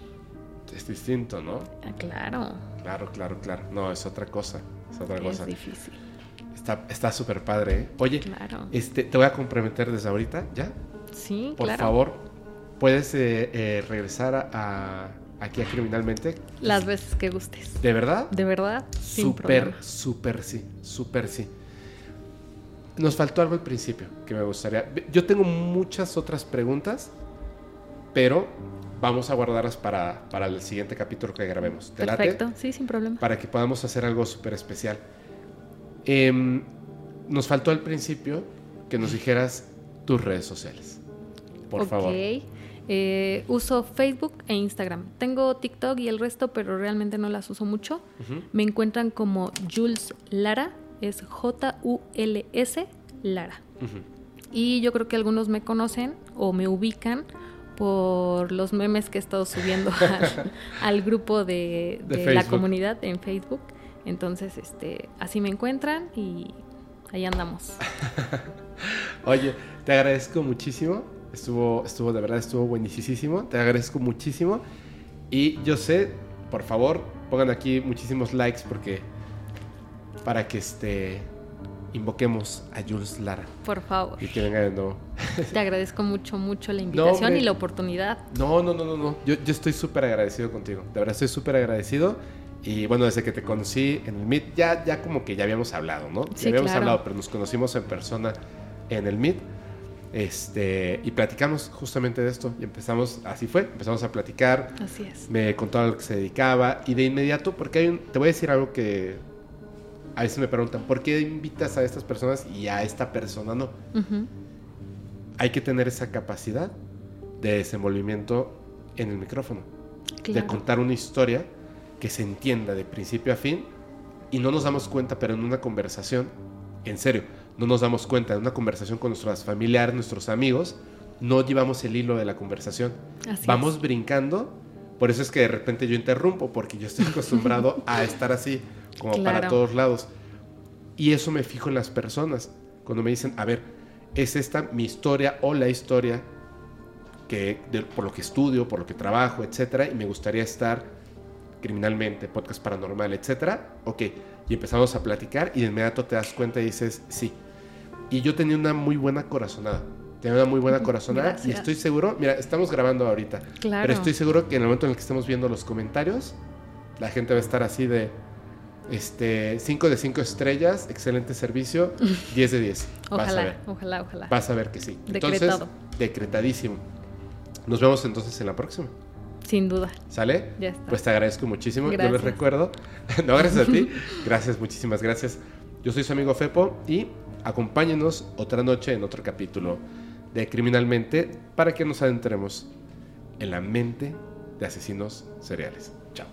Es distinto, ¿no? Ah, claro. Claro, claro, claro. No, es otra cosa. Es otra cosa. Es difícil. Está súper padre. ¿eh? Oye, este, te voy a comprometer desde ahorita, ¿ya? Sí, Por favor, puedes eh, eh, regresar a, aquí a Criminalmente. Las veces que gustes. ¿De verdad? De verdad. Súper, súper sí. Súper sí. Nos faltó algo al principio que me gustaría. Yo tengo muchas otras preguntas, pero vamos a guardarlas para, para el siguiente capítulo que grabemos. Perfecto, sí, sin problema. Para que podamos hacer algo súper especial. Em, nos faltó al principio que nos dijeras tus redes sociales. Por favor. Eh, uso Facebook e Instagram. Tengo TikTok y el resto, pero realmente no las uso mucho. Me encuentran como Jules Lara, es J-U-L-S Lara. Y yo creo que algunos me conocen o me ubican por los memes que he estado subiendo al, grupo de, la comunidad en Facebook. Entonces, este, así me encuentran y ahí andamos. Oye, te agradezco muchísimo. Estuvo, estuvo, de verdad, estuvo buenísimo. Te agradezco muchísimo. Y yo sé, por favor, pongan aquí muchísimos likes porque para que este invoquemos a Jules Lara. Por favor. Y que venga de nuevo. Te agradezco mucho, mucho la invitación y la oportunidad. No, no, no, no, no. Yo, yo estoy súper agradecido contigo. De verdad, estoy súper agradecido. Y bueno, desde que te conocí en el Meet, ya, ya como que ya habíamos hablado, ¿no? Sí, ya habíamos hablado, pero nos conocimos en persona en el Meet. Este, y platicamos justamente de esto. Y empezamos, así fue, empezamos a platicar. Así es. Me contó a lo que se dedicaba. Y de inmediato, porque hay un, te voy a decir algo que a veces me preguntan, ¿por qué invitas a estas personas y a esta persona no? Hay que tener esa capacidad de desenvolvimiento en el micrófono. De contar una historia que se entienda de principio a fin y no nos damos cuenta, pero en una conversación, en serio, no nos damos cuenta, en una conversación con nuestros familiares, nuestros amigos, no llevamos el hilo de la conversación. Vamos brincando, por eso es que de repente yo interrumpo, porque yo estoy acostumbrado a estar así, como para todos lados. Y eso me fijo en las personas, cuando me dicen, a ver, es esta mi historia o la historia que, por lo que estudio, por lo que trabajo, etcétera, y me gustaría estar criminalmente, podcast paranormal, etcétera. Ok, y empezamos a platicar y de inmediato te das cuenta y dices, sí. Y yo tenía una muy buena corazonada. Tenía una muy buena corazonada y estoy seguro, mira, estamos grabando ahorita, claro. pero estoy seguro que en el momento en el que estemos viendo los comentarios, la gente va a estar así de, este, 5 de 5 estrellas, excelente servicio, 10 de 10. Ojalá, Vas a ver. ojalá, ojalá. Vas a ver que sí. Decretado. Entonces, decretadísimo. Nos vemos entonces en la próxima. Sin duda. ¿Sale? Ya está. Pues te agradezco muchísimo. Yo les recuerdo. no, gracias a ti. Gracias, muchísimas gracias. Yo soy su amigo Fepo y acompáñenos otra noche en otro capítulo de Criminalmente para que nos adentremos en la mente de asesinos seriales. Chao.